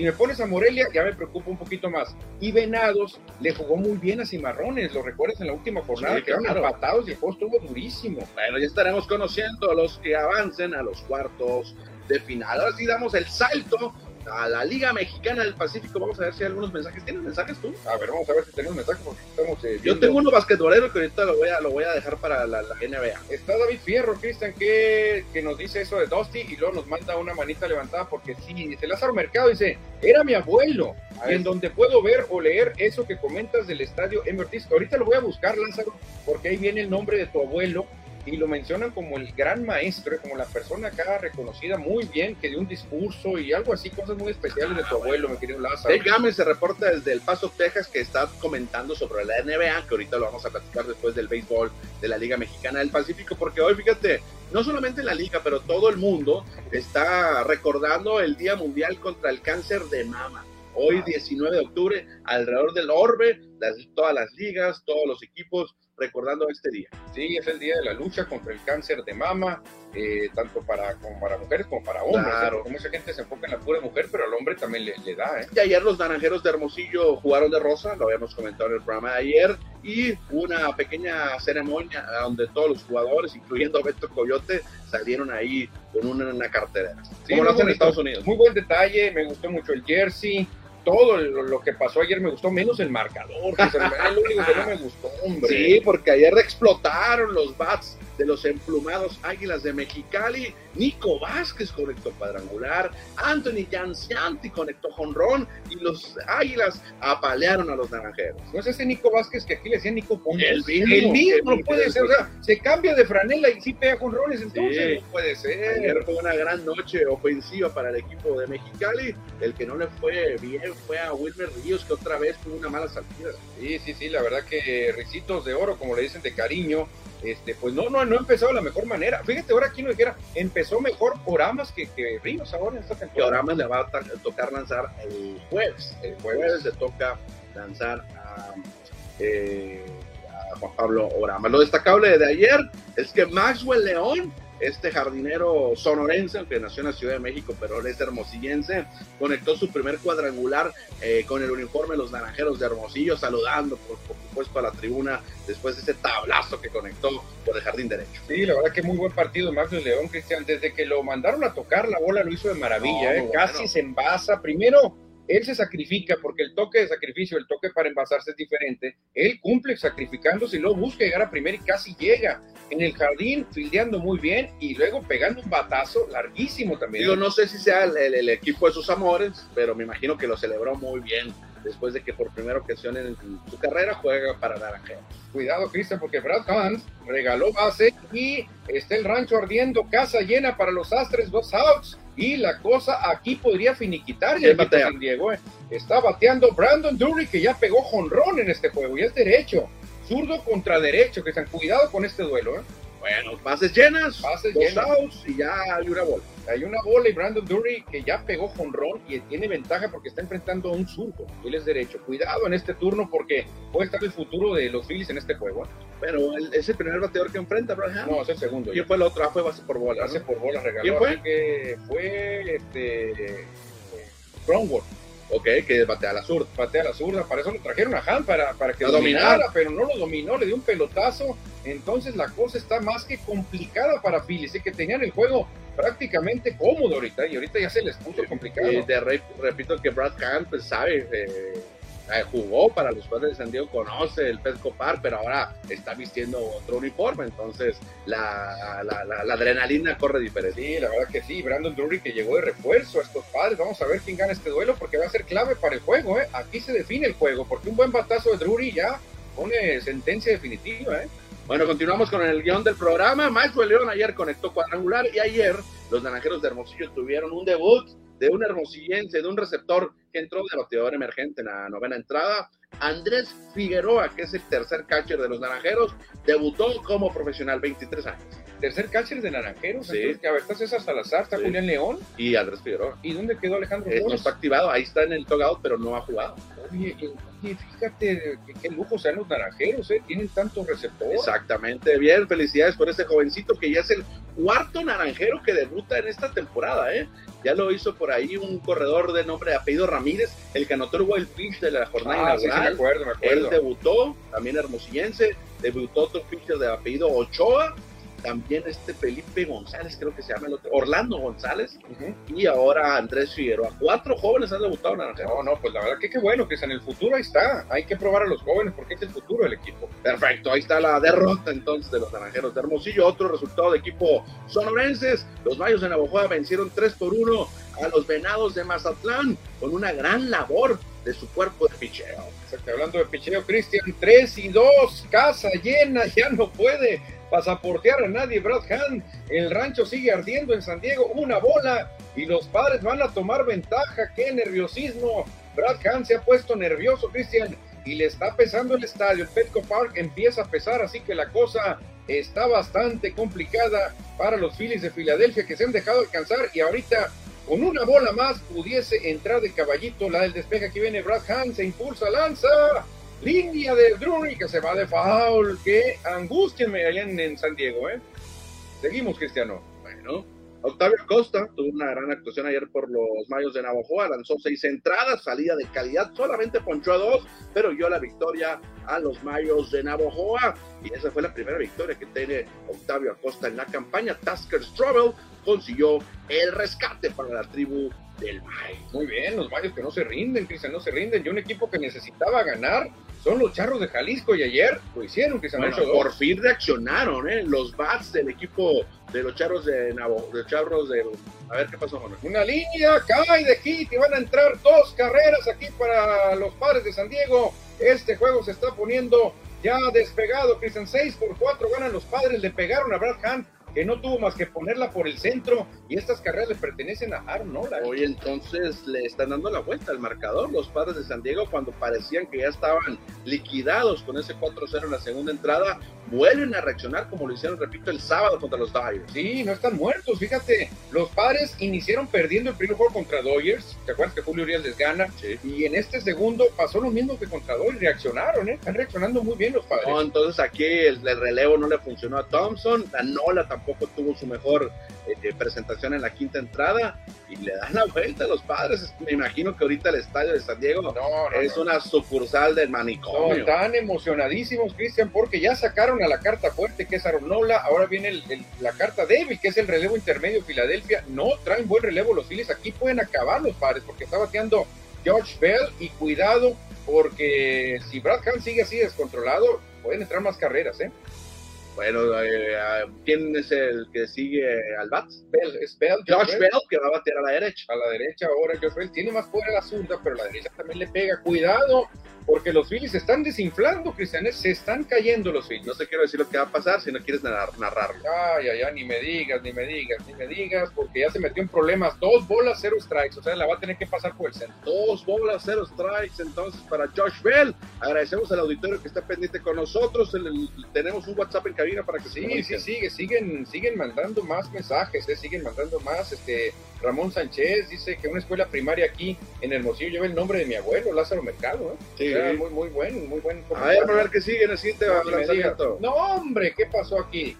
Si me pones a Morelia, ya me preocupa un poquito más. Y Venados le jugó muy bien a Cimarrones. ¿Lo recuerdas en la última jornada? Sí, Quedaron claro. empatados y el juego estuvo durísimo. Bueno, ya estaremos conociendo a los que avancen a los cuartos de final. Ahora sí damos el salto a la Liga Mexicana del Pacífico. Vamos a ver si hay algunos mensajes. ¿Tienes mensajes tú? A ver, vamos a ver si tenemos mensaje porque estamos. eh, Yo tengo uno basquetbolero que ahorita lo voy a, lo voy a dejar para la, la NBA. Está David Fierro, Cristian, que, que nos dice eso de Dusty y luego nos manda una manita levantada porque sí, dice Lázaro Mercado, dice, era mi abuelo, A y en donde puedo ver o leer eso que comentas del estadio M. Ortiz. Ahorita lo voy a buscar, Lázaro, porque ahí viene el nombre de tu abuelo y lo mencionan como el gran maestro, como la persona acá reconocida muy bien, que dio un discurso y algo así, cosas muy especiales de tu abuelo, mi querido Lázaro. Dave Gámez se reporta desde El Paso, Texas, que está comentando sobre la NBA, que ahorita lo vamos a platicar después del béisbol de la Liga Mexicana del Pacífico, porque hoy, fíjate, no solamente la Liga, pero todo el mundo está recordando el Día Mundial contra el Cáncer de Mama. Hoy, 19 de octubre, alrededor del orbe, las- todas las ligas, todos los equipos recordando este día. Sí, es el día de la lucha contra el cáncer de mama, eh, tanto para, como para mujeres como para hombres. Claro. ¿eh? Porque mucha gente se enfoca en la pura mujer, pero al hombre también le, le da. ¿eh? Y ayer los naranjeros de Hermosillo jugaron de rosa, lo habíamos comentado en el programa de ayer, y una pequeña ceremonia donde todos los jugadores, incluyendo Beto Coyote, salieron ahí con una, una cartera. Sí, como lo hacen en. Estados Unidos. Muy buen detalle, me gustó mucho el jersey. Todo lo, que pasó ayer me gustó, menos el marcador, que es el único que no me gustó, hombre. Sí, porque ayer explotaron los bats de los emplumados Águilas de Mexicali. Nico Vázquez conectó cuadrangular, Anthony Giancianti conectó jonrón y los Águilas apalearon a los naranjeros. No es ese Nico Vázquez que aquí le decían Nico Ponce. El mismo, El mismo, el puede ser. O sea, se cambia de franela y sí pega con roles, entonces Sí. no puede ser. Ayer fue una gran noche ofensiva para el equipo de Mexicali. El que no le fue bien fue a Wilmer Ríos, que otra vez tuvo una mala salida. Sí, sí, sí, la verdad que ricitos de oro, como le dicen de cariño, este, pues no, no, no empezó de la mejor manera. Fíjate, ahora aquí no dijera, empezó mejor Oramas que, que Ríos ahora en esta Que temporada. Oramas le va a tocar lanzar el jueves. El jueves le toca lanzar a, eh, a Juan Pablo Oramas. Lo destacable de ayer es que Maxwell León, este jardinero sonorense, aunque nació en la Ciudad de México, pero ahora es hermosillense, conectó su primer cuadrangular eh, con el uniforme de los naranjeros de Hermosillo, saludando por, por supuesto a la tribuna después de ese tablazo que conectó por el jardín derecho. Sí, la verdad que muy buen partido Max León, Cristian. Desde que lo mandaron a tocar la bola lo hizo de maravilla, No, ¿eh? casi se envasa. Primero, él se sacrifica porque el toque de sacrificio, el toque para envasarse es diferente. Él cumple sacrificándose y luego busca llegar a primera y casi llega. En el jardín, fildeando muy bien y luego pegando un batazo larguísimo también. Digo, no sé si sea el, el- el equipo de sus amores, pero me imagino que lo celebró muy bien después de que por primera ocasión en su carrera juega para Naranjero. Cuidado, Cristian, porque Brad Hans regaló base y está el rancho ardiendo, casa llena para los Astres, dos outs. Y la cosa aquí podría finiquitar ya ¿Quién el batea? San Diego. eh. Está bateando Brandon Dury, que ya pegó jonrón en este juego y es derecho. Zurdo contra derecho, que están cuidado con este duelo. ¿eh? Bueno, bases llenas, Bases dos llenas. outs y ya hay una bola. Hay una bola y Brandon Dury que ya pegó jonrón y tiene ventaja porque está enfrentando a un zurdo. Él es derecho. Cuidado en este turno porque puede estar el futuro de los Phillies en este juego. ¿eh? Pero es el primer bateador que enfrenta, Braham. No, es el segundo. ¿Quién fue el otro? Ah, fue base por bola. Hace ¿no? por bola regaló. ¿Quién fue? que fue este eh, Cronworth, Ok, que batea a la zurda. patea a la zurda, para eso lo trajeron a Han para, para que A dominara, dominar. pero no lo dominó, le dio un pelotazo, entonces la cosa está más que complicada para Phillies, ¿eh? que tenían el juego prácticamente cómodo ahorita, y ahorita ya se les puso complicado. Y te re- repito que Brad Kahn, pues sabe, eh, eh, jugó para los padres de San Diego, conoce el Petco Park, pero ahora está vistiendo otro uniforme, entonces la, la, la- la adrenalina corre diferente. Sí, la verdad que sí, Brandon Drury que llegó de refuerzo a estos padres, vamos a ver quién gana este duelo porque va a ser clave para el juego, ¿eh? aquí se define el juego, porque un buen batazo de Drury ya pone sentencia definitiva, ¿eh? Bueno, continuamos con el guion del programa. Maxwell León ayer conectó cuadrangular y ayer los naranjeros de Hermosillo tuvieron un debut de un hermosillense, de un receptor que entró de bateador emergente en la novena entrada. Andrés Figueroa, que es el tercer catcher de los naranjeros, debutó como profesional, 23 años. Tercer catcher de Naranjeros, Sí. entonces que a ver, está César Salazar, está Sí. Julián León, Y Andrés Figueroa ¿y dónde quedó Alejandro eh, no está activado, ahí está en el togout, pero no ha jugado. Oye, y- oye, fíjate qué lujo sean los Naranjeros, ¿eh? tienen tantos receptores. Exactamente, bien, felicidades por este jovencito que ya es el cuarto naranjero que debuta en esta temporada, ¿eh? Ya lo hizo por ahí un corredor de nombre de apellido Ramírez, el que anotó el wild pitch de la jornada Ah, sí, sí, me inaugural. acuerdo, me Él acuerdo. debutó, también hermosillense, debutó otro pitcher de apellido Ochoa, también este Felipe González, creo que se llama el otro, Orlando González, y ahora Andrés Figueroa. Cuatro jóvenes han debutado en Naranjero. No, no, pues la verdad que qué bueno que en el futuro ahí está. Hay que probar a los jóvenes porque es el futuro del equipo. Perfecto, ahí está la derrota entonces de los naranjeros de Hermosillo. Otro resultado de equipo sonorenses. Los Mayos de Navojoa vencieron 3 por 1 a los Venados de Mazatlán con una gran labor de su cuerpo de picheo. Hablando de picheo, Cristian, 3 y 2, casa llena, ya no puede pasaportear a nadie, Brad Hand. El rancho sigue ardiendo en San Diego, una bola y los padres van a tomar ventaja. ¡Qué nerviosismo! Brad Hand se ha puesto nervioso, Cristian, y le está pesando el estadio. El Petco Park empieza a pesar, así que la cosa está bastante complicada para los Phillies de Filadelfia que se han dejado alcanzar y ahorita con una bola más pudiese entrar de caballito la del despeje. Aquí viene Brad Hand, se impulsa, lanza. Línea de Drury que se va de foul. Que angustienme allá en, en San Diego, ¿eh? Seguimos, Cristiano. Bueno, Octavio Costa tuvo una gran actuación ayer por los Mayos de Navojoa, lanzó seis entradas, salida de calidad, solamente ponchó a dos, pero dio la victoria a los Mayos de Navojoa. Y esa fue la primera victoria que tiene Octavio Acosta en la campaña. Tasker Strobel consiguió el rescate para la tribu del May. Muy bien, los Mayos que no se rinden, Cristian, no se rinden. Y un equipo que necesitaba ganar son los Charros de Jalisco y ayer lo hicieron. Bueno, dos. por fin reaccionaron, ¿eh? Los bats del equipo de los Charros de Navo, de Charros de... A ver qué pasó, Manuel. Una línea, cae de hit y van a entrar dos carreras aquí para los padres de San Diego. Este juego se está poniendo ya despegado. Cristian, 6 por 4 ganan los padres. Le pegaron a Brad Hunt que no tuvo más que ponerla por el centro y estas carreras le pertenecen a Aaron Nola. Hoy entonces le están dando la vuelta al marcador los padres de San Diego cuando parecían que ya estaban liquidados con ese 4-0 en la segunda entrada, vuelven a reaccionar como lo hicieron, repito, el sábado contra los Dodgers. Sí, no están muertos, fíjate, los padres iniciaron perdiendo el primer juego contra Dodgers, ¿te acuerdas que Julio Urias les gana? Sí. Y en este segundo pasó lo mismo que contra Dodgers, reaccionaron, ¿eh? están reaccionando muy bien los padres. No, entonces aquí el, el relevo no le funcionó a Thompson, la Nola tampoco tuvo su mejor eh, presentación en la quinta entrada y le dan la vuelta a los padres. Me imagino que ahorita el estadio de San Diego No, no, es no. una sucursal del No, manicomio. están emocionadísimos, Cristian, porque ya sacaron a la carta fuerte, que es Aaron Nola. Ahora viene el- el- la carta débil, que es el relevo intermedio Filadelfia. No traen buen relevo los Phillies. Aquí pueden acabar los padres, porque está bateando George Bell. Y cuidado, porque si Brad Hahn sigue así descontrolado, pueden entrar más carreras, ¿eh? Bueno, eh, ¿quién es el que sigue al bat? Bell, es Bell, Josh Bell, que va a batear a la derecha. a la derecha ahora George Bell tiene más poder a la zurda, pero la derecha también le pega. Cuidado, porque los Phillies se están desinflando, Cristian, ¿eh? se están cayendo los Phillies. No te quiero decir lo que va a pasar si no quieres narrar- narrarlo. Ay, ay, ay, ni me digas, ni me digas, ni me digas, porque ya se metió en problemas. Dos bolas, cero strikes, o sea, la va a tener que pasar por el centro. Dos bolas, cero strikes entonces para Josh Bell. Agradecemos al auditorio que está pendiente con nosotros. El- el- tenemos un WhatsApp en cabina para que se Sí, sí, sigue, siguen, siguen mandando más mensajes, ¿eh? siguen mandando más. Este, Ramón Sánchez dice que una escuela primaria aquí en Hermosillo lleva el nombre de mi abuelo, Lázaro Mercado. ¿eh? Sí. Muy, muy buen, muy buen. A ver, a ver qué sigue en el siguiente lanzamiento. No, hombre, ¿qué pasó aquí?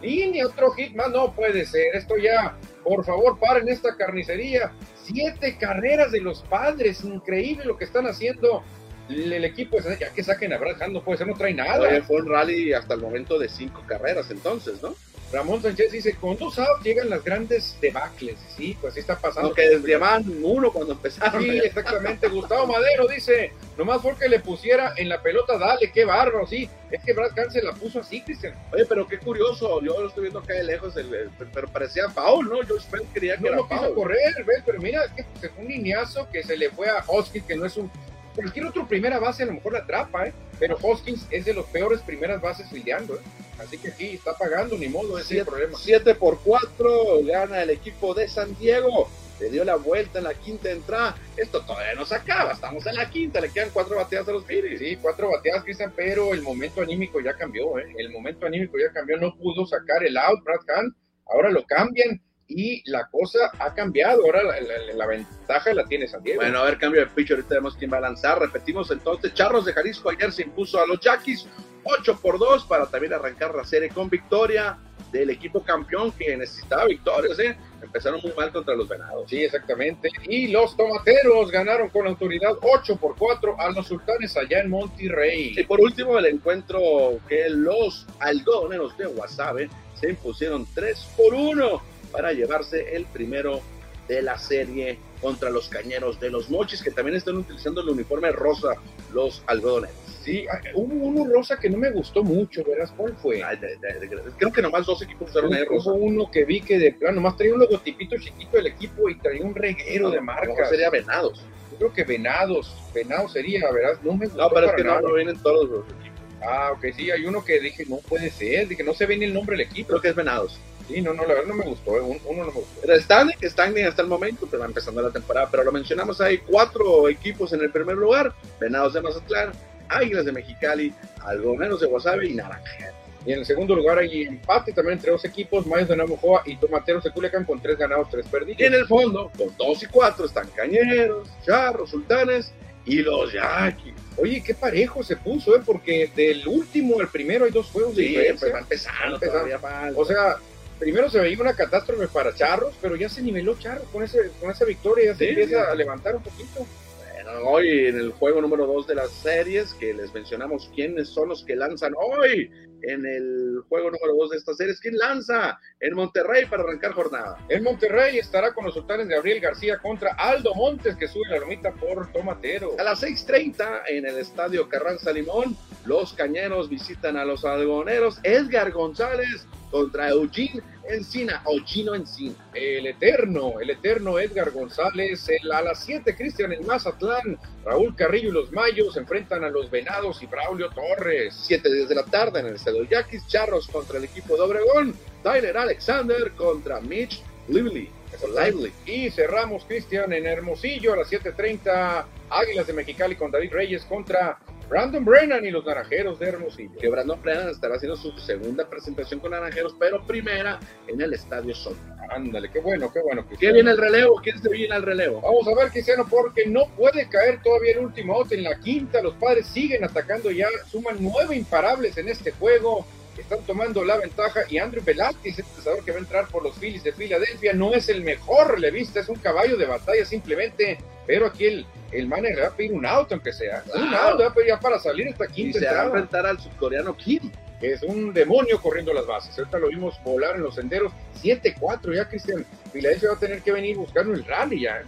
Línea, otro hit más, no puede ser. Esto ya, por favor, paren esta carnicería. Siete carreras de los padres, increíble lo que están haciendo. El, equipo, ya que saquen a Brad Hand, no puede ser, no trae nada. Oye, fue un rally hasta el momento de cinco carreras entonces, ¿no? Ramón Sánchez dice, con dos outs llegan las grandes debacles. Sí, pues sí está pasando. Aunque desde van uno cuando empezaron. Sí, exactamente. Gustavo Madero dice, nomás porque le pusiera en la pelota, dale, qué bárbaro, sí. Es que Brad Hand se la puso así, Cristian. Oye, pero qué curioso. Yo lo estoy viendo acá de lejos, el- el- pero parecía foul, ¿no? George Bell quería que No era lo quiso correr, ¿ves? Pero mira, es que se fue un lineazo que se le fue a Hoskins, que no es un. Cualquier otro primera base a lo mejor la atrapa, ¿eh? Pero Hoskins es de los peores primeras bases fildeando, ¿eh? Así que sí, está pagando, ni modo, ese es el problema. 7 por 4 gana el equipo de San Diego. Le dio la vuelta en la quinta entrada. Esto todavía no se acaba. Estamos en la quinta. Le quedan cuatro bateadas a los Phillies. Sí, cuatro bateadas, Cristian, pero el momento anímico ya cambió, ¿eh? El momento anímico ya cambió, no pudo sacar el out, Brad Hahn, ahora lo cambian y la cosa ha cambiado, ahora la, la- la ventaja la tiene San Diego. Bueno, a ver, cambio de pitch. Ahorita vemos quién va a lanzar. Repetimos entonces. Charros de Jalisco ayer se impuso a los Yaquis 8 por 2 para también arrancar la serie con victoria del equipo campeón que necesitaba victorias. ¿eh? Empezaron muy mal contra los Venados. Sí, exactamente. Y los tomateros ganaron con autoridad 8 por 4 a los sultanes allá en Monterrey. Y por último, el encuentro que los algodoneros de Guasave se impusieron 3 por 1 para llevarse el primero de la serie contra los cañeros de los mochis, que también están utilizando el uniforme rosa, los algodoneros. Sí, ah, hubo uno rosa que no me gustó mucho, ¿verás cuál fue? Ay, de- de- de- creo que nomás dos equipos usaron Hubo rosa. uno que vi que de plano, nomás traía un logotipito chiquito del equipo y traía un reguero de A lo mejor marcas. sería venados. Yo creo que Venados, Venados sería, ¿verdad? No me gustó No, pero es que no, nada. no vienen todos los equipos. Ah, ok, sí, hay uno que dije, no puede ser, dije, no se ve ni el nombre del equipo. Creo que es venados. Sí, no, no, la verdad no me gustó, eh, un- uno no me gustó. Pero standing, standing hasta el momento, pero va empezando la temporada, pero lo mencionamos, hay cuatro equipos en el primer lugar, Venados de Mazatlán, Águilas de Mexicali, Algodoneros de Guasave y Naranja. Y en el segundo lugar hay empate también entre dos equipos, Mayos de Navojoa y Tomateros de Culiacán con tres ganados, tres perdidos. Y en el fondo, con dos y cuatro, están Cañeros, Charros, Sultanes y los Yaquis. Oye, qué parejo se puso, ¿eh? Porque del último al primero hay dos juegos de Sí, diferencia. pues va empezando, empezando. todavía. O sea, primero se veía una catástrofe para Charros, pero ya se niveló Charros con, ese, con esa victoria, ya se Sí, empieza sí. a levantar un poquito. Bueno, hoy en el juego número 2 de las series, que les mencionamos quiénes son los que lanzan hoy en el juego número 2 de estas series. ¿Quién lanza en Monterrey para arrancar jornada? En Monterrey estará con los sultanes Gabriel García contra Aldo Montes, que sube la lomita por Tomatero. A las 6:30 en el estadio Carranza Limón, Los Cañeros visitan a los Algoneros. Edgar González contra Eugene Encina o Encina. El eterno, el eterno Edgar González. El, a las 7, Cristian en Mazatlán. Raúl Carrillo y los Mayos enfrentan a los Venados y Braulio Torres. 7 desde la tarde en el Cedo Yaquis Charros contra el equipo de Obregón. Tyler Alexander contra Mitch Lively. Lively. Y cerramos, Cristian, en Hermosillo a las 7:30. Águilas de Mexicali con David Reyes contra Brandon Brennan y los Naranjeros de Hermosillo. Que Brandon Brennan estará haciendo su segunda presentación con Naranjeros, pero primera en el Estadio Sol. Ándale, qué bueno, qué bueno. ¿Quién viene el relevo? ¿Quién se viene al relevo? Vamos a ver, Cristiano, porque no puede caer todavía el último out en la quinta. Los padres siguen atacando ya, suman nueve imparables en este juego están tomando la ventaja y Andrew Velázquez, el pensador que va a entrar por los Phillies de Filadelfia, no es el mejor relevista, es un caballo de batalla simplemente, pero aquí el, el manager va a pedir un auto aunque sea, un auto va a pedir ya para salir esta quinta y se va a enfrentar al sudcoreano Kim. Que es un demonio corriendo las bases. Ahorita lo vimos volar en los senderos. 7-4 ya, Cristian. Filadelfia va a tener que venir buscando el rally ya.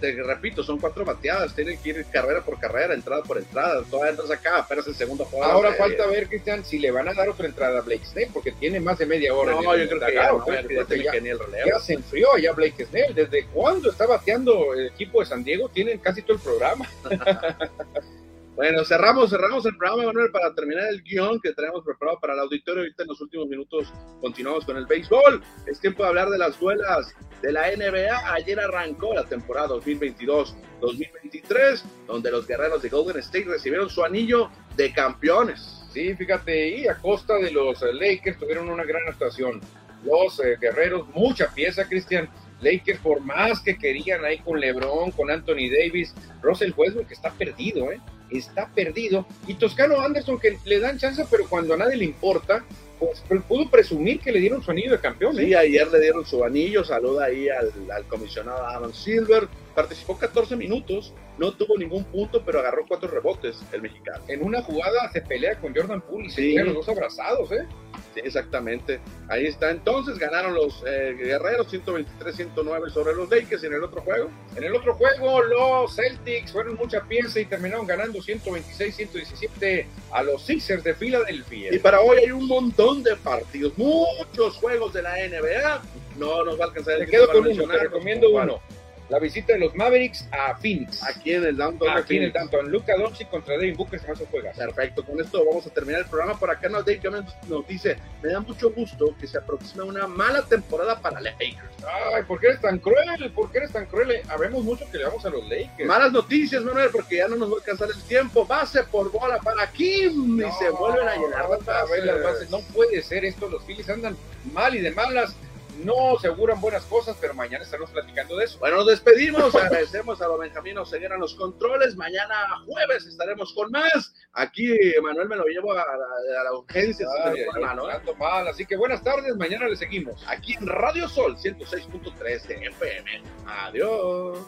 Te repito, son cuatro bateadas, tienen que ir carrera por carrera, entrada por entrada, todavía entras acá, apenas el segundo juego. Ahora falta ver, Cristian, si le van a dar otra entrada a Blake Snell, porque tiene más de media hora. No, yo creo que ya, no, ya, se enfrió ya Blake Snell. ¿Desde cuándo está bateando el equipo de San Diego? Tienen casi todo el programa. Bueno, cerramos, cerramos el programa, Manuel, para terminar el guion que tenemos preparado para el auditorio. Ahorita en los últimos minutos continuamos con el béisbol. Es tiempo de hablar de las duelas de la NBA. Ayer arrancó la temporada 2022-2023, donde los guerreros de Golden State recibieron su anillo de campeones. Sí, fíjate, y a costa de los Lakers tuvieron una gran actuación. Los eh, guerreros, mucha pieza, Cristian. Lakers, por más que querían ahí con LeBron, con Anthony Davis, Russell Westbrook está perdido, ¿eh? Está perdido. Y Toscano Anderson, que le dan chance, pero cuando a nadie le importa, pues pudo presumir que le dieron su anillo de campeón. Sí, ¿eh? ayer le dieron su anillo, saluda ahí al, comisionado Adam Silver, participó 14 minutos, no tuvo ningún punto, pero agarró cuatro rebotes el mexicano. En una jugada se pelea con Jordan Poole y se los dos abrazados, ¿eh? exactamente. Ahí está. Entonces ganaron los eh, guerreros 123-109 sobre los Lakers en el otro juego. En el otro juego, los Celtics fueron mucha pieza y terminaron ganando 126-117 a los Sixers de Filadelfia. Y para hoy hay un montón de partidos, muchos juegos de la NBA. No nos va a alcanzar el Te quedo con uno, te recomiendo uno la visita de los Mavericks a Phoenix. Aquí en el Downtown. Aquí en el Downtown. Luca Doncic contra Devin Booker se a juega. Perfecto. Con esto vamos a terminar el programa. Por acá nos, Dave nos dice, me da mucho gusto que se aproxime una mala temporada para Lakers. Ay, ¿por qué eres tan cruel? ¿Por qué eres tan cruel? Habemos mucho que le vamos a los Lakers. Malas noticias, Manuel, porque ya no nos va a alcanzar el tiempo. Base por bola para Kim y se vuelven a llenar las bases. No puede ser esto. Los Phillies andan mal y de malas no aseguran buenas cosas, pero mañana estaremos platicando de eso. Bueno, nos despedimos, agradecemos a los Benjamín seguir a los controles, mañana jueves estaremos con más, aquí Manuel me lo llevo a, la, urgencia, ¿eh? mal. así que buenas tardes, mañana le seguimos. Aquí en Radio Sol 106.3 de FM, adiós.